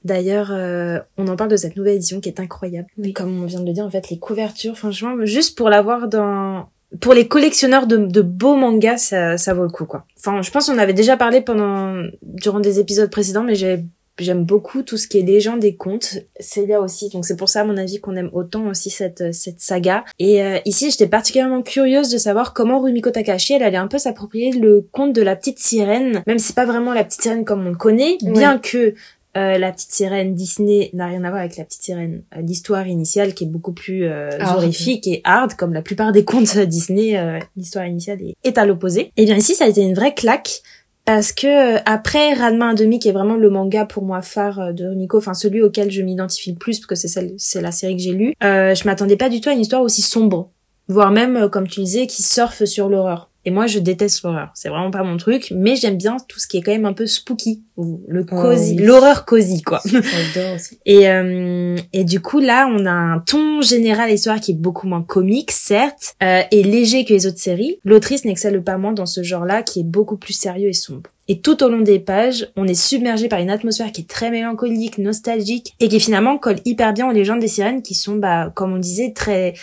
D'ailleurs, euh, on en parle de cette nouvelle édition qui est incroyable. Oui. Comme on vient de le dire, en fait, les couvertures, franchement, juste pour l'avoir dans... Pour les collectionneurs de, de beaux mangas, ça, ça vaut le coup, quoi. Enfin, je pense qu'on avait déjà parlé pendant, durant des épisodes précédents, mais j'ai J'aime beaucoup tout ce qui est légende et contes. C'est là aussi. Donc c'est pour ça, à mon avis, qu'on aime autant aussi cette, cette saga. Et euh, ici, j'étais particulièrement curieuse de savoir comment Rumiko Takahashi, elle allait un peu s'approprier le conte de la petite sirène. Même si c'est pas vraiment la petite sirène comme on le connaît. Ouais. Bien que euh, la petite sirène Disney n'a rien à voir avec la petite sirène. Euh, L'histoire initiale qui est beaucoup plus euh, horrifique et hard, comme la plupart des contes Disney, euh, l'histoire initiale est, est à l'opposé. Et bien ici, ça a été une vraie claque parce que euh, après Ranma 1,5 qui est vraiment le manga pour moi phare euh, de Rumiko, enfin celui auquel je m'identifie le plus parce que c'est celle, c'est la série que j'ai lue, euh, je m'attendais pas du tout à une histoire aussi sombre, voire même comme tu disais qui surfe sur l'horreur. Et moi je déteste l'horreur, c'est vraiment pas mon truc, mais j'aime bien tout ce qui est quand même un peu spooky ou le Oh, cosy, oui. l'horreur cosy quoi. J'adore aussi. Et, euh, et du coup, là, on a un ton général à l'histoire qui est beaucoup moins comique, certes, euh, et léger que les autres séries. L'autrice n'excelle pas moins dans ce genre-là, qui est beaucoup plus sérieux et sombre. Et tout au long des pages, on est submergé par une atmosphère qui est très mélancolique, nostalgique, et qui finalement colle hyper bien aux légendes des sirènes qui sont, bah, comme on disait, très...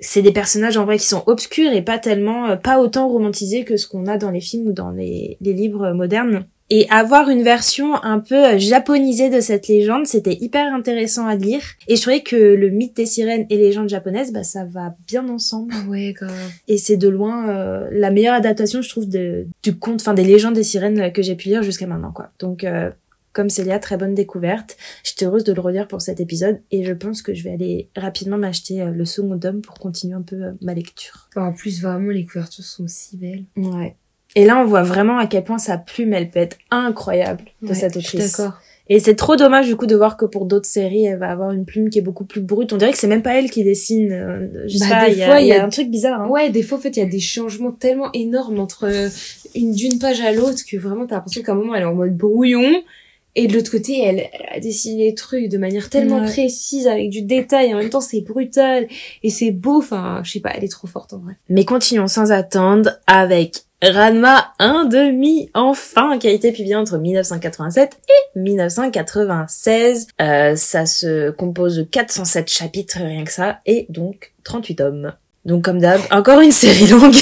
C'est des personnages en vrai qui sont obscurs et pas tellement, euh, pas autant romantisés que ce qu'on a dans les films ou dans les, les livres modernes. Et avoir une version un peu euh, japonisée de cette légende, c'était hyper intéressant à lire. Et je trouvais que le mythe des sirènes et légendes japonaises, bah ça va bien ensemble. Ouais, grave. Et c'est de loin euh, la meilleure adaptation, je trouve, de, du conte, enfin des légendes des sirènes que j'ai pu lire jusqu'à maintenant, quoi. Donc, euh, comme Célia, très bonne découverte. J'étais heureuse de le relire pour cet épisode et je pense que je vais aller rapidement m'acheter le second tome pour continuer un peu ma lecture. En plus, vraiment, les couvertures sont si belles. Ouais. Et là, on voit vraiment à quel point sa plume, elle peut être incroyable de Ouais, cette autrice. D'accord. Et c'est trop dommage du coup de voir que pour d'autres séries, elle va avoir une plume qui est beaucoup plus brute. On dirait que c'est même pas elle qui dessine. euh, Je sais Bah, pas, il y, a- fois, il il y a a- un truc bizarre. Hein. Ouais, des fois, en fait, il y a des changements tellement énormes entre euh, une d'une page à l'autre que vraiment, t'as l'impression qu'à un moment, elle est en mode brouillon. Et de l'autre côté, elle, elle a dessiné les trucs de manière tellement Ouais. précise, avec du détail, et en même temps, c'est brutal, et c'est beau, enfin, je sais pas, elle est trop forte, en vrai. Mais continuons sans attendre avec Ranma 1 demi, enfin, qui a été publié entre 1987 et 1996. Euh, ça se compose de 407 chapitres, rien que ça, et donc 38 tomes. Donc comme d'hab, encore une série longue.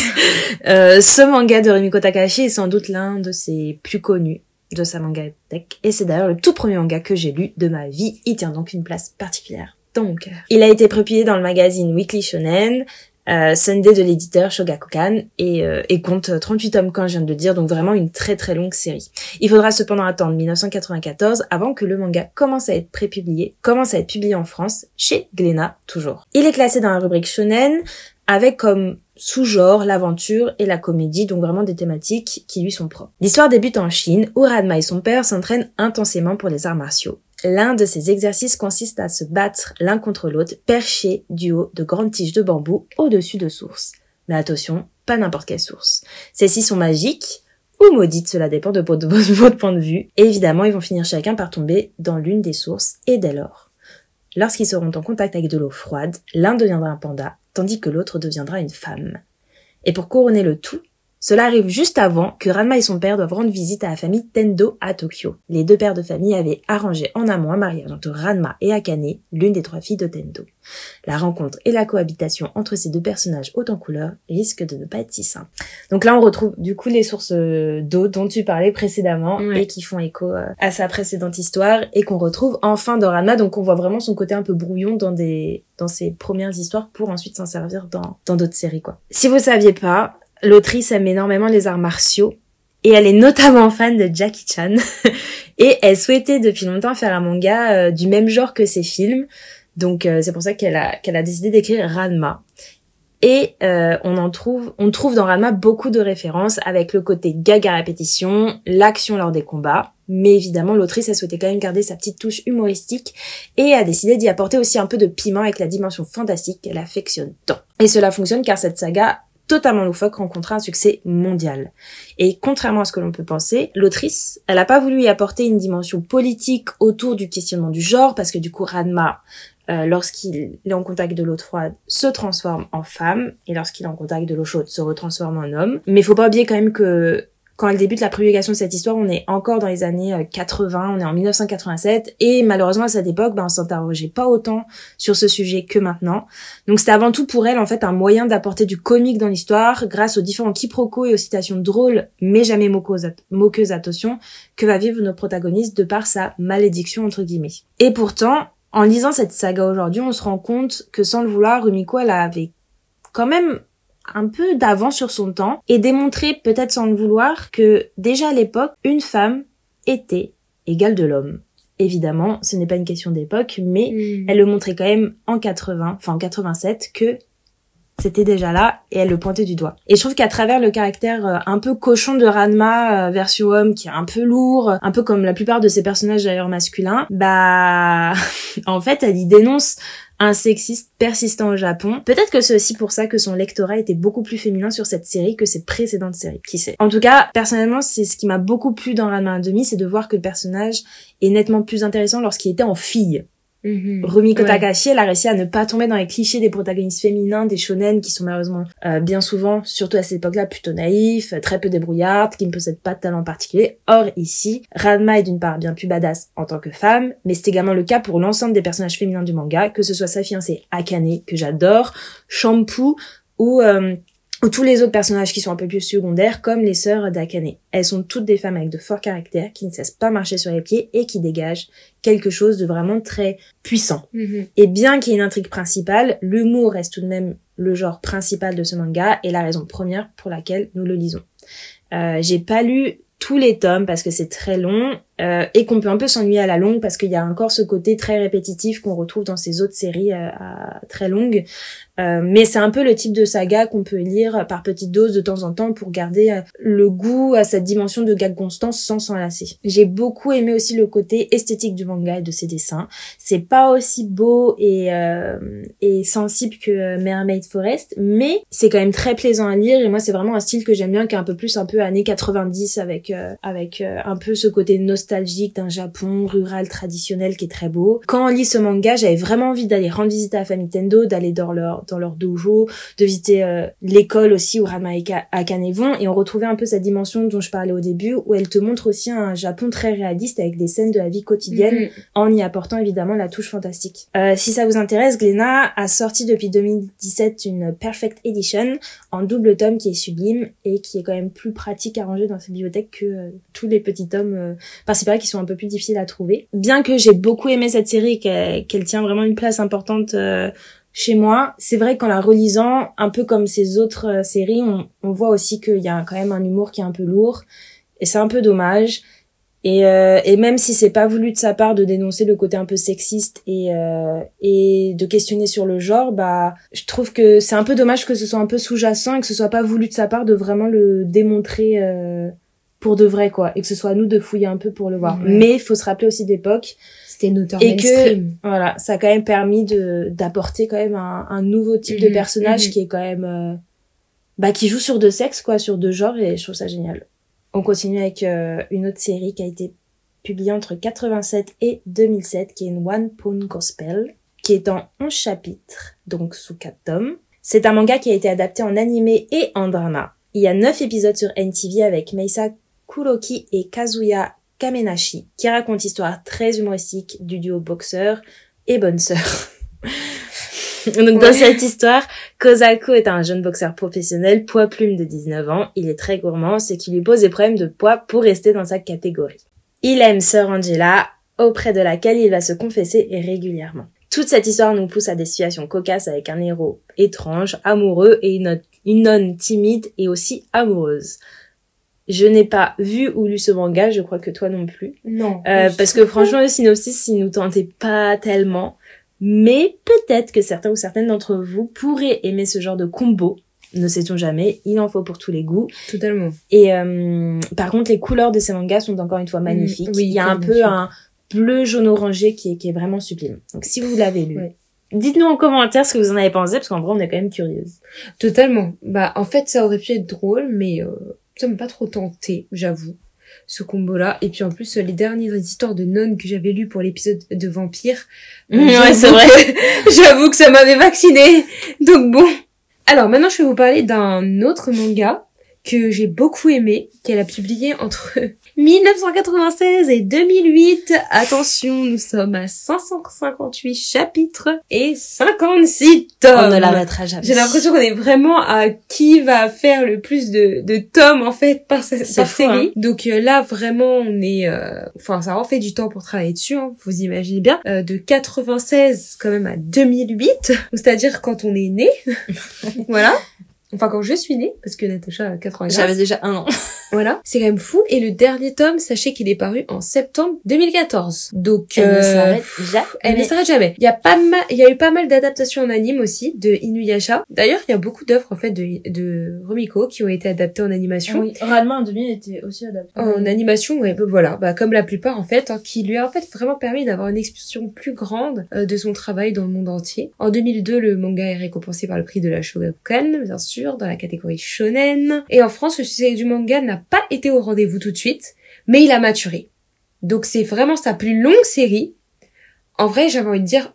Euh, ce manga de Rumiko Takahashi est sans doute l'un de ses plus connus de sa manga tech, et c'est d'ailleurs le tout premier manga que j'ai lu de ma vie. Il tient donc une place particulière dans mon cœur. Il a été publié dans le magazine Weekly Shonen, euh, Sunday de l'éditeur Shogakukan et, euh, et compte 38 tomes comme je viens de le dire, donc vraiment une très très longue série. Il faudra cependant attendre 1994 avant que le manga commence à être prépublié, commence à être publié en France chez Glénat toujours. Il est classé dans la rubrique shonen avec comme sous-genre l'aventure et la comédie, donc vraiment des thématiques qui lui sont propres. L'histoire débute en Chine où Radma et son père s'entraînent intensément pour les arts martiaux. L'un de ces exercices consiste à se battre l'un contre l'autre, perchés du haut de grandes tiges de bambou au-dessus de sources. Mais attention, pas n'importe quelle source. Celles-ci sont magiques ou maudites, cela dépend de votre, de votre point de vue. Et évidemment, ils vont finir chacun par tomber dans l'une des sources et dès lors. Lorsqu'ils seront en contact avec de l'eau froide, l'un deviendra un panda, tandis que l'autre deviendra une femme. Et pour couronner le tout, cela arrive juste avant que Ranma et son père doivent rendre visite à la famille Tendo à Tokyo. Les deux pères de famille avaient arrangé en amont un mariage entre Ranma et Akane, l'une des trois filles de Tendo. La rencontre et la cohabitation entre ces deux personnages haut en couleur risquent de ne pas être si simple. Donc là, on retrouve du coup les sources euh, d'eau dont tu parlais précédemment Ouais. et qui font écho euh, à sa précédente histoire et qu'on retrouve enfin dans Ranma. Donc on voit vraiment son côté un peu brouillon dans des dans ses premières histoires pour ensuite s'en servir dans dans d'autres séries quoi. Si vous saviez pas, l'autrice aime énormément les arts martiaux et elle est notamment fan de Jackie Chan et elle souhaitait depuis longtemps faire un manga euh, du même genre que ses films. Donc euh, c'est pour ça qu'elle a décidé d'écrire Ranma. Et euh, on en trouve, on trouve dans Ranma beaucoup de références avec le côté gag à répétition, l'action lors des combats. Mais évidemment, l'autrice a souhaité quand même garder sa petite touche humoristique et a décidé d'y apporter aussi un peu de piment avec la dimension fantastique qu'elle affectionne tant. Et cela fonctionne car cette saga totalement loufoque rencontra un succès mondial. Et contrairement à ce que l'on peut penser, l'autrice, elle n'a pas voulu y apporter une dimension politique autour du questionnement du genre parce que du coup Ranma euh, lorsqu'il est en contact de l'eau froide, se transforme en femme, et lorsqu'il est en contact de l'eau chaude, se retransforme en homme. Mais faut pas oublier quand même que quand elle débute la publication de cette histoire, on est encore dans les années euh, 80, on est en 1987, et malheureusement à cette époque, ben, on s'interrogeait pas autant sur ce sujet que maintenant. Donc c'était avant tout pour elle en fait un moyen d'apporter du comique dans l'histoire, grâce aux différents quiproquos et aux citations drôles, mais jamais moqueuses, moqueuses attention, que va vivre notre protagoniste de par sa malédiction entre guillemets. Et pourtant, en lisant cette saga aujourd'hui, on se rend compte que sans le vouloir, Rumiko, elle avait quand même un peu d'avance sur son temps et démontré, peut-être sans le vouloir, que déjà à l'époque, une femme était égale de l'homme. Évidemment, ce n'est pas une question d'époque, mais Mm. elle le montrait quand même en 80, enfin en 87, que c'était déjà là et elle le pointait du doigt. Et je trouve qu'à travers le caractère euh, un peu cochon de Ranma euh, version homme qui est un peu lourd, un peu comme la plupart de ces personnages d'ailleurs masculins, bah en fait elle y dénonce un sexiste persistant au Japon. Peut-être que c'est aussi pour ça que son lectorat était beaucoup plus féminin sur cette série que ses précédentes séries. Qui sait? En tout cas, personnellement, c'est ce qui m'a beaucoup plu dans Ranma 1,5, c'est de voir que le personnage est nettement plus intéressant lorsqu'il était en fille. Mhm. Rumiko Ouais. Takahashi, elle a réussi à ne pas tomber dans les clichés des protagonistes féminins, des shonen qui sont malheureusement euh, bien souvent, surtout à cette époque-là, plutôt naïfs, euh, très peu débrouillards, qui ne possèdent pas de talent particulier. Or ici, Ranma est d'une part bien plus badass en tant que femme, mais c'est également le cas pour l'ensemble des personnages féminins du manga, que ce soit sa fiancée Akane, que j'adore, Shampoo, ou... euh, ou tous les autres personnages qui sont un peu plus secondaires, comme les sœurs d'Akane. Elles sont toutes des femmes avec de forts caractères, qui ne cessent pas marcher sur les pieds et qui dégagent quelque chose de vraiment très puissant. Mhm. Et bien qu'il y ait une intrigue principale, l'humour reste tout de même le genre principal de ce manga et la raison première pour laquelle nous le lisons. Euh, j'ai pas lu tous les tomes parce que c'est très long euh, et qu'on peut un peu s'ennuyer à la longue parce qu'il y a encore ce côté très répétitif qu'on retrouve dans ces autres séries euh, très longues. Euh, mais c'est un peu le type de saga qu'on peut lire par petites doses de temps en temps pour garder euh, le goût à cette dimension de gag constant sans s'en lasser. J'ai beaucoup aimé aussi le côté esthétique du manga et de ses dessins. C'est pas aussi beau et, euh, et sensible que euh, Mermaid Forest, mais c'est quand même très plaisant à lire et moi c'est vraiment un style que j'aime bien qui est un peu plus un peu années 90 avec avec un peu ce côté nostalgique d'un Japon rural traditionnel qui est très beau. Quand on lit ce manga, j'avais vraiment envie d'aller rendre visite à la famille Tendo, d'aller dans leur dans leur dojo, de visiter euh, l'école aussi où Ranma et Ka- Akane vont et on retrouvait un peu cette dimension dont je parlais au début où elle te montre aussi un Japon très réaliste avec des scènes de la vie quotidienne Mhm. en y apportant évidemment la touche fantastique. Euh, si ça vous intéresse, Glénat a sorti depuis 2017 une Perfect Edition en double tome qui est sublime et qui est quand même plus pratique à ranger dans sa bibliothèque que euh, tous les petits tomes euh, par séparés qui sont un peu plus difficiles à trouver. Bien que j'ai beaucoup aimé cette série qu'elle tient vraiment une place importante euh, chez moi, c'est vrai qu'en la relisant, un peu comme ces autres euh, séries, on, voit aussi qu'il y a quand même un humour qui est un peu lourd et c'est un peu dommage. Et, euh, même si c'est pas voulu de sa part de dénoncer le côté un peu sexiste et et de questionner sur le genre, bah je trouve que c'est un peu dommage que ce soit un peu sous-jacent et que ce soit pas voulu de sa part de vraiment le démontrer pour de vrai quoi et que ce soit à nous de fouiller un peu pour le voir. Ouais. Mais il faut se rappeler aussi d'époque C'était une auteure et que voilà, ça a quand même permis de d'apporter quand même un, un nouveau type de Mhm, personnage mhm. qui est quand même euh, bah qui joue sur deux sexes quoi, sur deux genres et je trouve ça génial. On continue avec euh, une autre série qui a été publiée entre 87 et 2007 qui est une One Pawn Gospel qui est en 11 chapitres, donc sous 4 tomes. C'est un manga qui a été adapté en animé et en drama. Il y a 9 épisodes sur NTV avec Meisa Kuroki et Kazuya Kamenashi, qui raconte l'histoire très humoristique du duo boxeur et bonne sœur. Donc dans Ouais. cette histoire, Kozako est un jeune boxeur professionnel, poids plume de 19 ans. Il est très gourmand, ce qui lui pose des problèmes de poids pour rester dans sa catégorie. Il aime sœur Angela, auprès de laquelle il va se confesser régulièrement. Toute cette histoire nous pousse à des situations cocasses avec un héros étrange, amoureux et une, une nonne timide et aussi amoureuse. Je n'ai pas vu ou lu ce manga, je crois que toi non plus. Non. Euh, parce que franchement, le synopsis, il nous tentait pas tellement. Mais peut-être que certains ou certaines d'entre vous pourraient aimer ce genre de combo. Ne sait-on jamais, il en faut pour tous les goûts. Totalement. Et euh, par contre, les couleurs de ces mangas sont encore une fois magnifiques. oui, il y a un peu un bleu jaune orangé qui est, qui est vraiment sublime. Donc si vous l'avez lu, Ouais. dites-nous en commentaire ce que vous en avez pensé, parce qu'en vrai, on est quand même curieuse. Totalement. Bah, en fait, ça aurait pu être drôle, mais euh, ça m'a pas trop tenté, j'avoue, ce combo-là. Et puis en plus, les dernières histoires de nonnes que j'avais lues pour l'épisode de vampire, Ouais, c'est vrai. j'avoue que ça m'avait vacciné. Donc bon. Alors maintenant, je vais vous parler d'un autre manga que j'ai beaucoup aimé, qu'elle a publié entre 1996 et 2008. Attention, nous sommes à 558 chapitres et 56 tomes. On ne l'arrêtera jamais. J'ai l'impression qu'on est vraiment à qui va faire le plus de, de tomes en fait par, fou, série. hein. Donc euh, là vraiment on est, euh, enfin ça en fait du temps pour travailler dessus, hein, vous imaginez bien, Euh, de 96 quand même à 2008, c'est-à-dire quand on est né, voilà. Enfin quand je suis née, parce que Natacha a 95. J'avais déjà un an. Voilà, c'est quand même fou. Et le dernier tome, sachez qu'il est paru en septembre 2014. Donc Elle ne euh, s'arrête jamais. elle ne s'arrête jamais. Il y a pas mal, il y a eu pas mal d'adaptations en anime aussi de Inuyasha. D'ailleurs, il y a beaucoup d'œuvres en fait de, de Rumiko qui ont été adaptées en animation. Oui, Ranma en 2000 était aussi adapté. En animation, ouais, bah, voilà, bah, comme la plupart en fait, hein, qui lui a en fait vraiment permis d'avoir une expression plus grande euh, de son travail dans le monde entier. En 2002, le manga est récompensé par le prix de la Shogakukan, bien sûr, dans la catégorie shonen. Et en France, le succès du manga n'a pas été au rendez-vous tout de suite, mais il a maturé. Donc c'est vraiment sa plus longue série. En vrai, j'avais envie de dire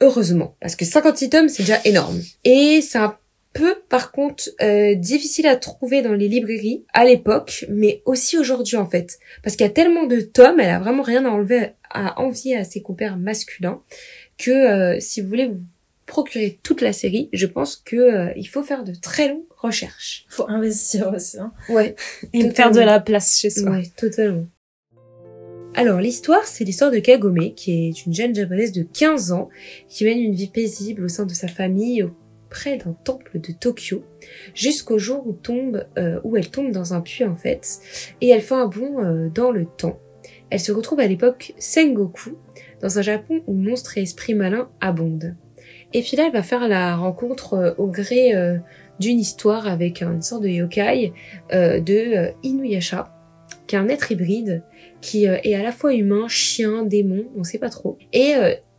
heureusement, parce que 56 tomes, c'est déjà énorme. Et c'est un peu, par contre, euh, difficile à trouver dans les librairies à l'époque, mais aussi aujourd'hui en fait, parce qu'il y a tellement de tomes, elle a vraiment rien à enlever, à envier à ses compères masculins, que euh, si vous voulez, vous procurer toute la série, je pense que euh, il faut faire de très longues recherches. Faut investir aussi. Hein. Ouais, Et Totalement. faire de la place chez soi. ouais, totalement. Alors l'histoire, c'est l'histoire de Kagome, qui est une jeune japonaise de 15 ans, qui mène une vie paisible au sein de sa famille auprès d'un temple de Tokyo, jusqu'au jour où tombe, euh, où elle tombe dans un puits en fait, et elle fait un bond euh, dans le temps. Elle se retrouve à l'époque Sengoku, dans un Japon où monstres et esprits malins abondent. Et puis là, elle va faire la rencontre euh, au gré euh, d'une histoire avec une sorte de yokai euh, de Inuyasha, qui est un être hybride qui est à la fois humain, chien, démon, on sait pas trop. Et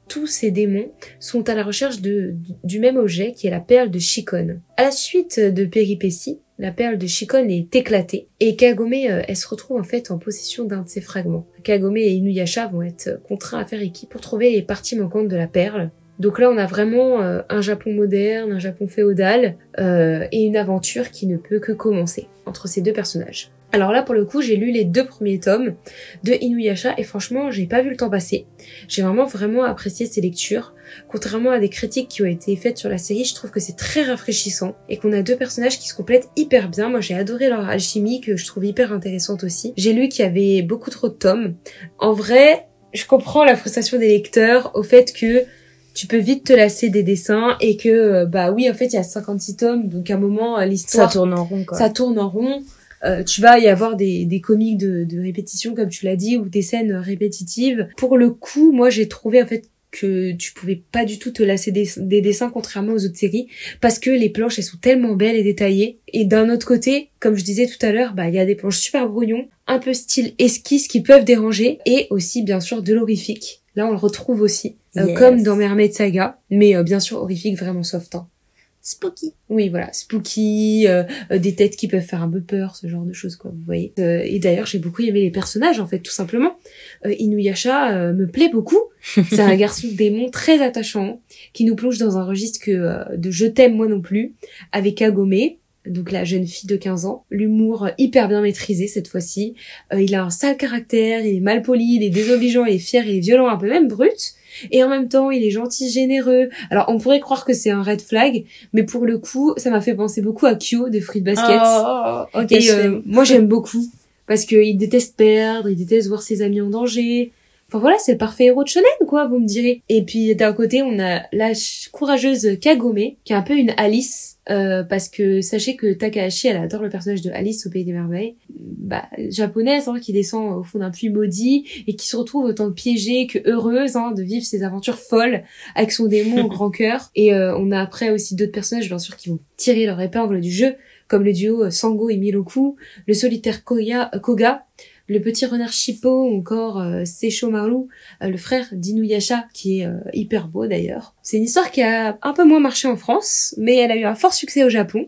tous ces démons sont à la recherche du même objet qui est la perle de Shikon. À la suite de péripéties, la perle de Shikon est éclatée et Kagome, elle se retrouve en fait en possession d'un de ses fragments. Kagome et Inuyasha vont être contraints à faire équipe pour trouver les parties manquantes de la perle. Donc là, on a vraiment euh, un Japon moderne, un Japon féodal euh, et une aventure qui ne peut que commencer entre ces deux personnages. Alors là, pour le coup, j'ai lu les deux premiers tomes de Inuyasha et franchement, j'ai pas vu le temps passer. J'ai vraiment vraiment apprécié ces lectures. Contrairement à des critiques qui ont été faites sur la série, je trouve que c'est très rafraîchissant et qu'on a deux personnages qui se complètent hyper bien. Moi, j'ai adoré leur alchimie que je trouve hyper intéressante aussi. J'ai lu qu'il y avait beaucoup trop de tomes. En vrai, je comprends la frustration des lecteurs au fait que tu peux vite te lasser des dessins et que euh, bah oui en fait il y a 56 tomes donc à un moment euh, Ça l'histoire tourne en rond, quoi. ça tourne en rond. Euh, tu vas y avoir des, des comiques de, de répétition, comme tu l'as dit, ou des scènes répétitives. Pour le coup, moi, j'ai trouvé en fait que tu pouvais pas du tout te lasser des, des dessins contrairement aux autres séries parce que les planches elles sont tellement belles et détaillées et d'un autre côté comme je disais tout à l'heure bah il y a des planches super brouillons un peu style esquisse qui peuvent déranger et aussi bien sûr de l'horrifique là on le retrouve aussi Yes. comme dans Mermaid Saga mais euh, bien sûr horrifique vraiment soft hein. Spooky. Oui, voilà, spooky, euh, euh, des têtes qui peuvent faire un peu peur, ce genre de choses, quoi, vous voyez. Euh, et d'ailleurs, j'ai beaucoup aimé les personnages, en fait, tout simplement. Euh, Inuyasha euh, me plaît beaucoup. C'est un garçon démon très attachant, qui nous plonge dans un registre que euh, de je t'aime moi non plus, avec Kagome, donc la jeune fille de 15 ans. L'humour euh, hyper bien maîtrisé cette fois-ci. Euh, il a un sale caractère, il est mal poli, il est désobligeant, il est fier, il est violent, un peu même brut. Et en même temps, il est gentil, généreux. Alors, on pourrait croire que c'est un red flag, mais pour le coup, ça m'a fait penser beaucoup à Kyo de Fruit Basket. Oh, ok, Et je euh, l'aime. moi, j'aime beaucoup. Parce qu'il déteste perdre, il déteste voir ses amis en danger. Enfin voilà, c'est le parfait héros de shonen, quoi, vous me direz. Et puis d'un côté, on a la courageuse Kagome, qui est un peu une Alice, euh, parce que sachez que Takahashi, elle adore le personnage de Alice au Pays des Merveilles, bah, japonaise, hein, qui descend au fond d'un puits maudit et qui se retrouve autant piégée que heureuse hein, de vivre ses aventures folles avec son démon au grand cœur. Et euh, on a après aussi d'autres personnages, bien sûr, qui vont tirer leur épingle du jeu, comme le duo euh, Sango et Miroku, le solitaire Koya, Koga, le petit renard Shippo, ou encore euh, Seisho Maru, euh, le frère d'Inuyasha, qui est euh, hyper beau d'ailleurs. C'est une histoire qui a un peu moins marché en France, mais elle a eu un fort succès au Japon.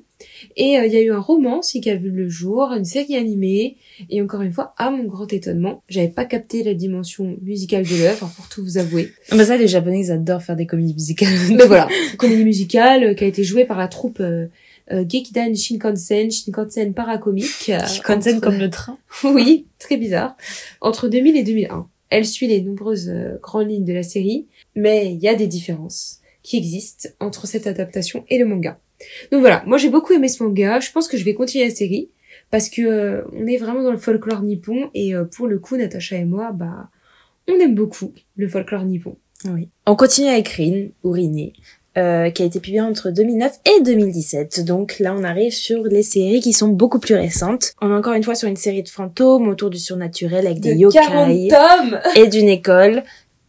Et euh, il y a eu un roman aussi qui a vu le jour, une série animée, et encore une fois, à mon grand étonnement, j'avais pas capté la dimension musicale de l'œuvre, pour tout vous avouer. Ah bah ça, les Japonais, ils adorent faire des comédies musicales. Mais voilà, comédie musicale euh, qui a été jouée par la troupe euh, Gekidan Shinkansen, Shinkansen Paracomique. euh, Kansen entre- comme le train. oui, très bizarre. Entre 2000 et 2001. Elle suit les nombreuses euh, grandes lignes de la série, mais il y a des différences qui existent entre cette adaptation et le manga. Donc voilà, moi j'ai beaucoup aimé ce manga, je pense que je vais continuer la série parce que euh, on est vraiment dans le folklore nippon et euh, pour le coup Natacha et moi bah on aime beaucoup le folklore nippon. Oui. On continue avec Rin, ou Riné, euh, qui a été publié entre 2009 et 2017. Donc là, on arrive sur les séries qui sont beaucoup plus récentes. On est encore une fois sur une série de fantômes autour du surnaturel avec des De yokai 40 tomes et d'une école.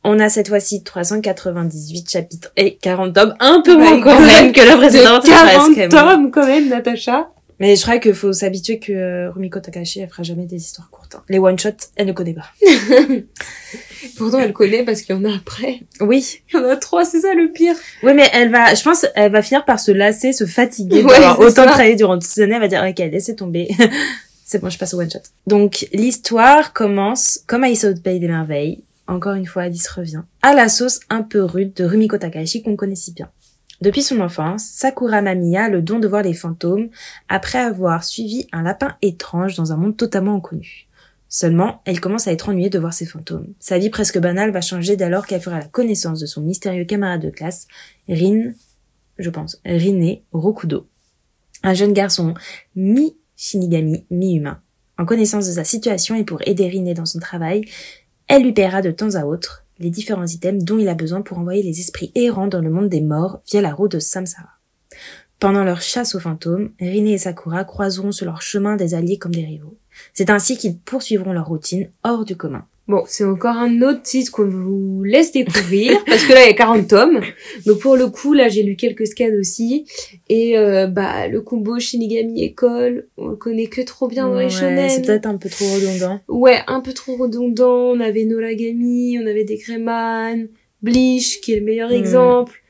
On a cette fois-ci 398 chapitres et 40 tomes, un peu moins My quand même que la précédente. De ça reste 40 quand même- tomes quand même Natacha Mais je crois qu'il faut s'habituer que euh, Rumiko Takahashi, elle fera jamais des histoires courtes. hein. Les one-shots, elle ne connaît pas. Pourtant elle connaît parce qu'il y en a après. Oui. Il y en a trois, c'est ça le pire. Oui, mais elle va, je pense, elle va finir par se lasser, se fatiguer Ouais, d'avoir autant travaillé durant toutes ces années. Elle va dire, ok, laissez tomber. c'est bon, je passe au one shot. Donc, l'histoire commence comme Aïssa au Pays des Merveilles. Encore une fois, Alice revient. À la sauce un peu rude de Rumiko Takahashi qu'on connaît si bien. Depuis son enfance, Sakura Mamiya a le don de voir les fantômes après avoir suivi un lapin étrange dans un monde totalement inconnu. Seulement, elle commence à être ennuyée de voir ses fantômes. Sa vie presque banale va changer dès lors qu'elle fera la connaissance de son mystérieux camarade de classe, Rin, je pense, Riné Rokudo. Un jeune garçon mi-shinigami, mi-humain. En connaissance de sa situation et pour aider Riné dans son travail, elle lui paiera de temps à autre les différents items dont il a besoin pour envoyer les esprits errants dans le monde des morts via la route de Samsara. Pendant leur chasse aux fantômes, Riné et Sakura croiseront sur leur chemin des alliés comme des rivaux. C'est ainsi qu'ils poursuivront leur routine hors du commun. Bon, c'est encore un autre titre qu'on vous laisse découvrir parce que là il y a 40 tomes. Donc pour le coup, là j'ai lu quelques scans aussi et euh, bah le combo Shinigami école, on le connaît que trop bien dans les shonen. C'est peut-être un peu trop redondant. Ouais, un peu trop redondant. On avait Noragami, on avait des Greyman, Bleach qui est le meilleur Mm. exemple.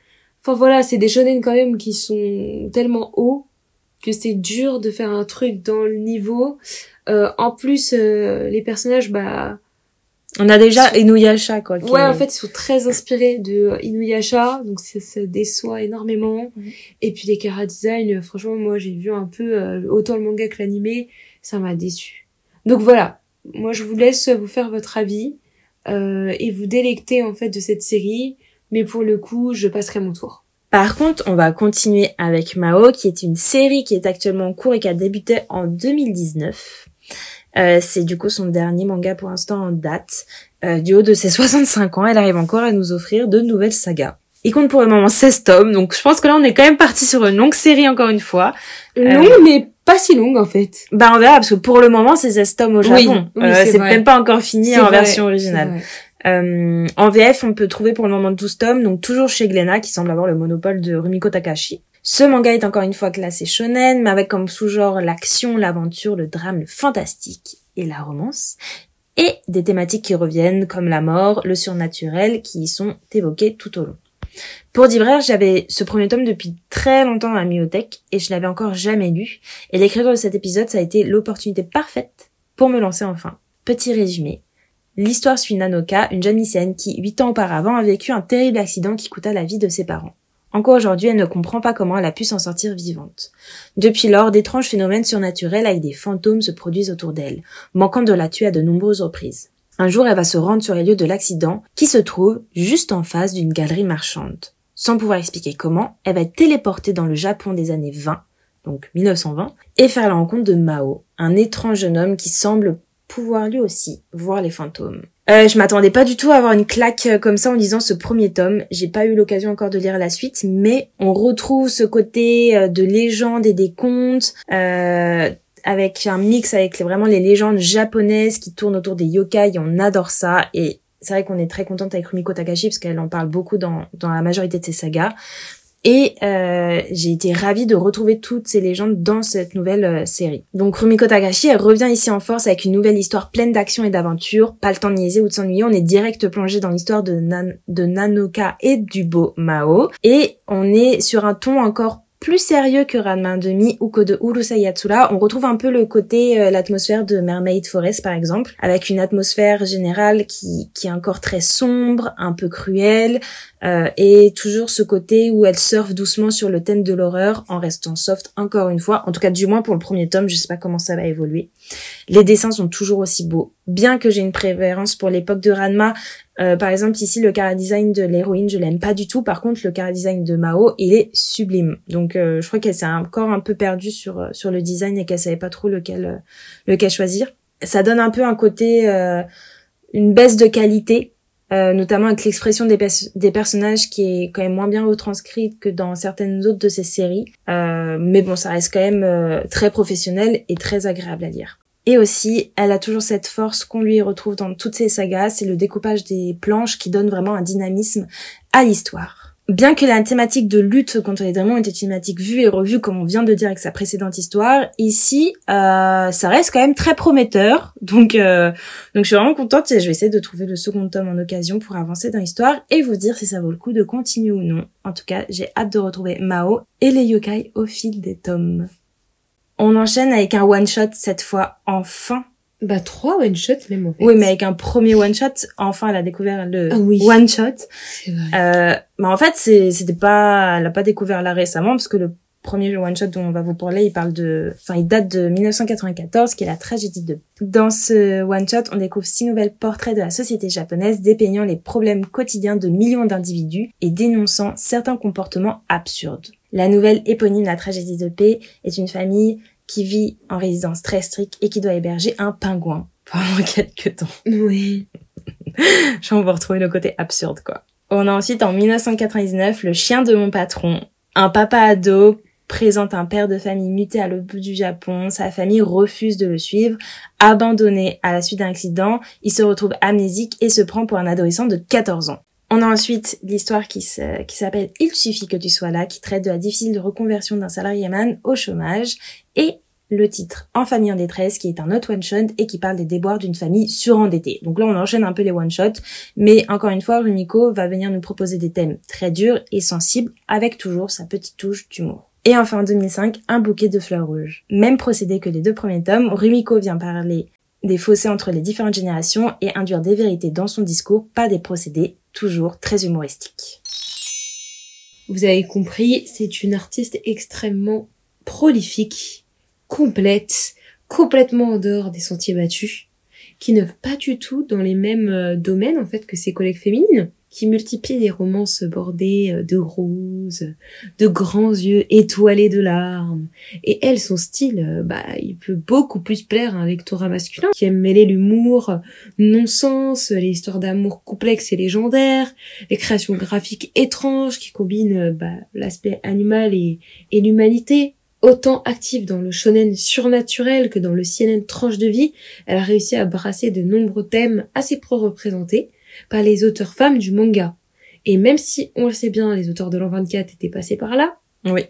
Enfin voilà, c'est des shonen quand même qui sont tellement hauts que c'est dur de faire un truc dans le niveau. Euh, en plus, euh, les personnages, bah On a déjà Inuyasha, quoi. qui ouais, est- en fait, ils sont très inspirés de euh, Inuyasha, donc ça, ça déçoit énormément. Mhm. Et puis les Kara Design, euh, franchement, moi j'ai vu un peu euh, autant le manga que l'animé, ça m'a déçu. Donc voilà, moi je vous laisse vous faire votre avis euh, et vous délecter en fait de cette série, mais pour le coup, je passerai mon tour. Par contre, on va continuer avec Mao, qui est une série qui est actuellement en cours et qui a débuté en 2019. Euh, c'est du coup son dernier manga pour l'instant en date. Euh, du haut de ses 65 ans, elle arrive encore à nous offrir de nouvelles sagas. Il compte pour le moment 16 tomes, donc je pense que là on est quand même parti sur une longue série encore une fois. Longue, mais pas si longue en fait. Bah on verra, parce que pour le moment c'est 16 tomes au Oui, Japon. oui, Euh, c'est même pas encore fini en vrai, version originale. Euh, en VF, on peut trouver pour le moment 12 tomes, donc toujours chez Glénat, qui semble avoir le monopole de Rumiko Takashi. Ce manga est encore une fois classé shonen, mais avec comme sous-genre l'action, l'aventure, le drame, le fantastique et la romance. Et des thématiques qui reviennent, comme la mort, le surnaturel, qui y sont évoquées tout au long. Pour vrai, j'avais ce premier tome depuis très longtemps dans la bibliothèque, et je l'avais encore jamais lu. Et l'écriture de cet épisode, ça a été l'opportunité parfaite pour me lancer enfin. Petit résumé. L'histoire suit Nanoka, une jeune lycéenne qui, huit ans auparavant, a vécu un terrible accident qui coûta la vie de ses parents. Encore aujourd'hui, elle ne comprend pas comment elle a pu s'en sortir vivante. Depuis lors, d'étranges phénomènes surnaturels avec des fantômes se produisent autour d'elle, manquant de la tuer à de nombreuses reprises. Un jour, elle va se rendre sur les lieux de l'accident, qui se trouve juste en face d'une galerie marchande. Sans pouvoir expliquer comment, elle va être téléportée dans le Japon des années 20, donc 1920, et faire la rencontre de Mao, un étrange jeune homme qui semble pouvoir lui aussi voir les fantômes. Euh, je m'attendais pas du tout à avoir une claque euh, comme ça en lisant ce premier tome. J'ai pas eu l'occasion encore de lire la suite, mais on retrouve ce côté euh, de légende et des contes, euh, avec un mix avec vraiment les légendes japonaises qui tournent autour des yokai. On adore ça et c'est vrai qu'on est très contente avec Rumiko Takashi parce qu'elle en parle beaucoup dans la majorité de ses sagas. Et euh, j'ai été ravie de retrouver toutes ces légendes dans cette nouvelle euh, série. Donc Rumiko Takashi, elle revient ici en force avec une nouvelle histoire pleine d'action et d'aventure. Pas le temps de niaiser ou de s'ennuyer, on est direct plongé dans l'histoire de, Nan- de Nanoka et du beau Mao. Et on est sur un ton encore plus sérieux que Ranma 1,5 ou que de Urusei Yatsura. On retrouve un peu le côté, euh, l'atmosphère de Mermaid Forest par exemple, avec une atmosphère générale qui, qui est encore très sombre, un peu cruelle, euh, et toujours ce côté où elle surfe doucement sur le thème de l'horreur en restant soft encore une fois. En tout cas, du moins pour le premier tome, je sais pas comment ça va évoluer. Les dessins sont toujours aussi beaux. Bien que j'ai une préférence pour l'époque de Ranma, euh, par exemple ici le chara design de l'héroïne, je l'aime pas du tout. Par contre, le chara design de Mao, il est sublime. Donc euh, je crois qu'elle s'est encore un peu perdue sur euh, sur le design et qu'elle savait pas trop lequel euh, lequel choisir. Ça donne un peu un côté euh, une baisse de qualité euh, notamment avec l'expression des, des personnages qui est quand même moins bien retranscrite que dans certaines autres de ces séries. Euh, mais bon, ça reste quand même euh, très professionnel et très agréable à lire. Et aussi, elle a toujours cette force qu'on lui retrouve dans toutes ses sagas, c'est le découpage des planches qui donne vraiment un dynamisme à l'histoire. Bien que la thématique de lutte contre les démons était une thématique vue et revue comme on vient de dire avec sa précédente histoire, ici, euh, ça reste quand même très prometteur. Donc, euh, donc je suis vraiment contente et je vais essayer de trouver le second tome en occasion pour avancer dans l'histoire et vous dire si ça vaut le coup de continuer ou non. En tout cas, j'ai hâte de retrouver Mao et les yokai au fil des tomes. On enchaîne avec un one-shot cette fois, enfin. Bah trois one shot même en fait. Oui, mais avec un premier one-shot, enfin elle a découvert le Ah oui. one-shot. c'est vrai. Euh, bah en fait, c'est- c'était pas, elle a pas découvert là récemment parce que le premier one shot dont on va vous parler, il parle de, enfin, il date de 1994, qui est la tragédie de. Dans ce one shot, on découvre six nouvelles portraits de la société japonaise dépeignant les problèmes quotidiens de millions d'individus et dénonçant certains comportements absurdes. La nouvelle éponyme La tragédie de paix est une famille qui vit en résidence très stricte et qui doit héberger un pingouin pendant quelques temps. Oui. Je vais retrouver le côté absurde, quoi. On a ensuite en 1999 le chien de mon patron. Un papa ado présente un père de famille muté à l'autre bout du Japon. Sa famille refuse de le suivre. Abandonné à la suite d'un accident, il se retrouve amnésique et se prend pour un adolescent de 14 ans. On a ensuite l'histoire qui s'appelle Il suffit que tu sois là, qui traite de la difficile reconversion d'un salarié man au chômage. Et le titre En famille en détresse, qui est un autre one-shot et qui parle des déboires d'une famille surendettée. Donc là, on enchaîne un peu les one-shots, mais encore une fois, Rumiko va venir nous proposer des thèmes très durs et sensibles, avec toujours sa petite touche d'humour. Et enfin, en 2005, un bouquet de fleurs rouges. Même procédé que les deux premiers tomes, Rumiko vient parler des fossés entre les différentes générations et induire des vérités dans son discours, pas des procédés, toujours très humoristiques. Vous avez compris, c'est une artiste extrêmement prolifique complète, complètement en dehors des sentiers battus, qui ne pas du tout dans les mêmes euh, domaines en fait que ses collègues féminines, qui multiplient des romances bordées euh, de roses, de grands yeux étoilés de larmes. Et elle, son style, euh, bah, il peut beaucoup plus plaire à un lectorat masculin qui aime mêler l'humour, non-sens, les histoires d'amour complexes et légendaires, les créations graphiques étranges qui combinent bah, l'aspect animal et, et l'humanité Autant active dans le shonen surnaturel que dans le CNN tranche de vie, elle a réussi à brasser de nombreux thèmes assez pro-représentés par les auteurs femmes du manga. Et même si, on le sait bien, les auteurs de l'an 24 étaient passés par là. Oui.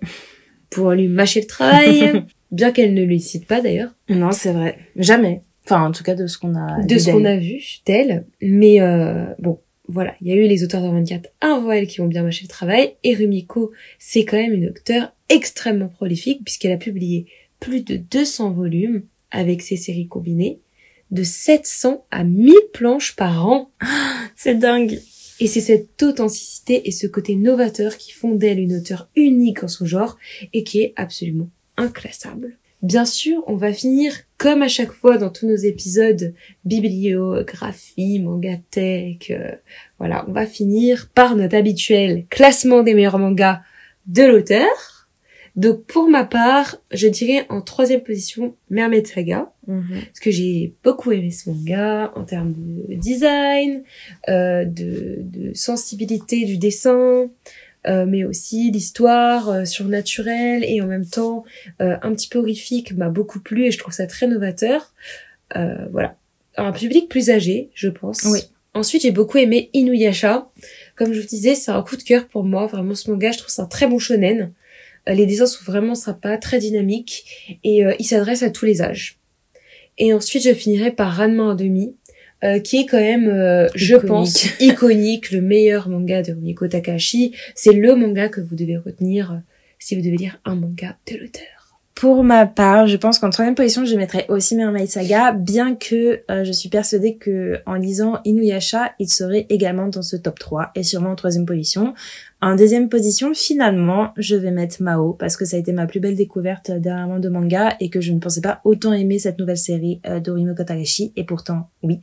Pour lui mâcher le travail. bien qu'elle ne lui cite pas d'ailleurs. Non, c'est vrai. Jamais. Enfin, en tout cas, de ce qu'on a De ce qu'on a vu d'elle. Mais euh, bon, voilà. Il y a eu les auteurs de 24 avant elle qui ont bien mâché le travail. Et Rumiko, c'est quand même une auteure extrêmement prolifique puisqu'elle a publié plus de 200 volumes avec ses séries combinées, de 700 à 1000 planches par an. C'est dingue. Et c'est cette authenticité et ce côté novateur qui font d'elle une auteure unique en son genre et qui est absolument inclassable. Bien sûr, on va finir, comme à chaque fois dans tous nos épisodes, bibliographie, mangatech, euh, voilà, on va finir par notre habituel classement des meilleurs mangas de l'auteur. Donc pour ma part, je dirais en troisième position Mermaid Saga, mhm. parce que j'ai beaucoup aimé ce manga en termes de design, euh, de, de, sensibilité du dessin, euh, mais aussi l'histoire euh, surnaturelle et en même temps euh, un petit peu horrifique m'a beaucoup plu et je trouve ça très novateur. Euh, voilà, un public plus âgé, je pense. Oui. Ensuite, j'ai beaucoup aimé Inuyasha. Comme je vous disais, c'est un coup de cœur pour moi. Vraiment, ce manga, je trouve c'est un très bon shonen. Euh, les dessins sont vraiment sympas, très dynamiques et euh, ils s'adressent à tous les âges. Et ensuite, je finirai par Ranma en demi, euh, qui est quand même, je pense, iconique, le meilleur manga de Rumiko Takahashi. C'est le manga que vous devez retenir si vous devez lire un manga de l'auteur. Pour ma part, je pense qu'en troisième position, je mettrais aussi Mermaid Saga, bien que euh, je suis persuadée que en lisant Inuyasha, il serait également dans ce top 3 et sûrement en troisième position. En deuxième position, finalement, je vais mettre Mao parce que ça a été ma plus belle découverte dernièrement de manga et que je ne pensais pas autant aimer cette nouvelle série euh, d'Orimo Kotarashi et pourtant, oui.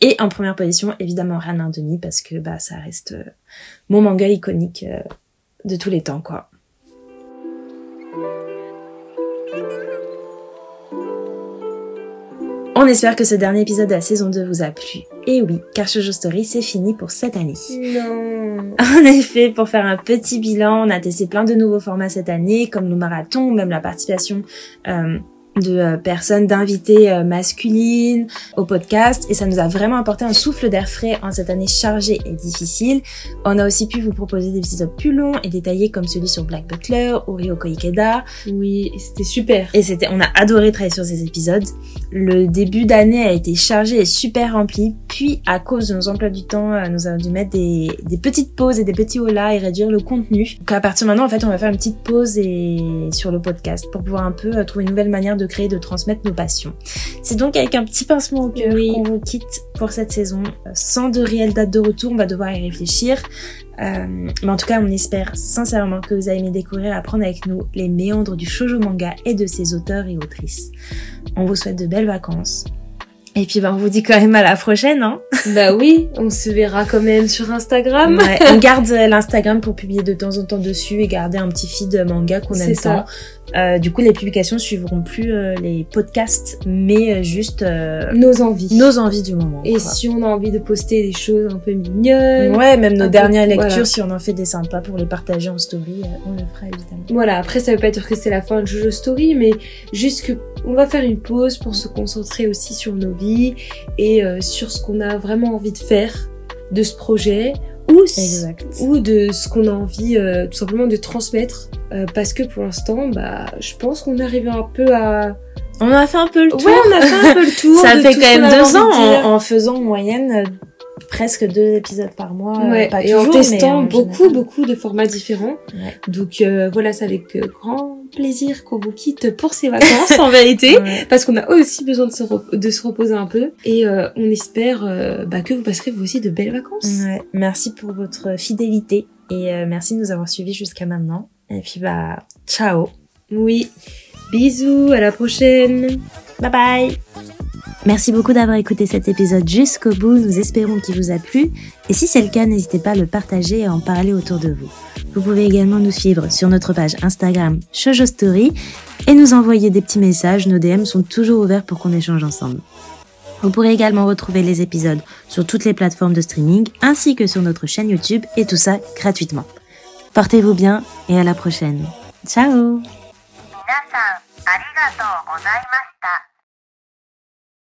Et en première position, évidemment, Ranin Denis parce que bah ça reste euh, mon manga iconique euh, de tous les temps, quoi. On espère que ce dernier épisode de la saison 2 vous a plu. Et oui, car Shoujo Story, c'est fini pour cette année. Non. En effet, pour faire un petit bilan, on a testé plein de nouveaux formats cette année, comme le marathon, même la participation euh, de euh, personnes, d'invités euh, masculines au podcast et ça nous a vraiment apporté un souffle d'air frais en cette année chargée et difficile. On a aussi pu vous proposer des épisodes plus longs et détaillés comme celui sur Black Butler ou Ryoko Ikeda. Oui, c'était super. Et c'était, on a adoré travailler sur ces épisodes. Le début d'année a été chargé et super rempli. Puis, à cause de nos emplois du temps, euh, nous avons dû mettre des, des petites pauses et des petits holas et réduire le contenu. Donc, à partir de maintenant, en fait, on va faire une petite pause et sur le podcast pour pouvoir un peu trouver une nouvelle manière de de créer, de transmettre nos passions. C'est donc avec un petit pincement au cœur Oui. qu'on vous quitte pour cette saison. Sans de réelle date de retour, on va devoir y réfléchir. Euh, mais en tout cas, on espère sincèrement que vous avez aimé découvrir et apprendre avec nous les méandres du shoujo manga et de ses auteurs et autrices. On vous souhaite de belles vacances. Et puis, ben, on vous dit quand même à la prochaine, hein. Bah oui, on se verra quand même sur Instagram. Ouais, on garde euh, l'Instagram pour publier de temps en temps dessus et garder un petit feed manga qu'on aime tant. Euh, du coup, les publications suivront plus euh, les podcasts, mais euh, juste euh, Nos envies. nos envies du moment. Et quoi. si on a envie de poster des choses un peu mignonnes. Ouais, même nos peu- dernières lectures, voilà. si on en fait des sympas pour les partager en story, euh, on le fera évidemment. Voilà, après ça veut pas dire que c'est la fin de Jojo Story, mais juste que on va faire une pause pour se concentrer aussi sur nos vies et euh, sur ce qu'on a vraiment envie de faire de ce projet ou Exact. ou de ce qu'on a envie euh, tout simplement de transmettre euh, parce que pour l'instant bah je pense qu'on arrive un peu à On a fait un peu le tour. ouais on a fait un peu le tour Ça fait quand même deux ans envie de en, en faisant en moyenne presque deux épisodes par mois. euh, Ouais, pas et toujours, en testant mais en beaucoup, général. beaucoup de formats différents. Ouais. Donc euh, voilà, c'est avec euh, grand plaisir qu'on vous quitte pour ces vacances en vérité. Ouais. Parce qu'on a aussi besoin de se, de se reposer un peu. Et euh, on espère euh, bah, que vous passerez vous aussi de belles vacances. Ouais, merci pour votre fidélité et euh, merci de nous avoir suivis jusqu'à maintenant. Et puis bah, ciao. Oui. Bisous, à la prochaine. Bye bye. Merci beaucoup d'avoir écouté cet épisode jusqu'au bout. Nous espérons qu'il vous a plu. Et si c'est le cas, n'hésitez pas à le partager et à en parler autour de vous. Vous pouvez également nous suivre sur notre page Instagram Shoujo Story et nous envoyer des petits messages. Nos DM sont toujours ouverts pour qu'on échange ensemble. Vous pourrez également retrouver les épisodes sur toutes les plateformes de streaming ainsi que sur notre chaîne YouTube et tout ça gratuitement. Portez-vous bien et à la prochaine. Ciao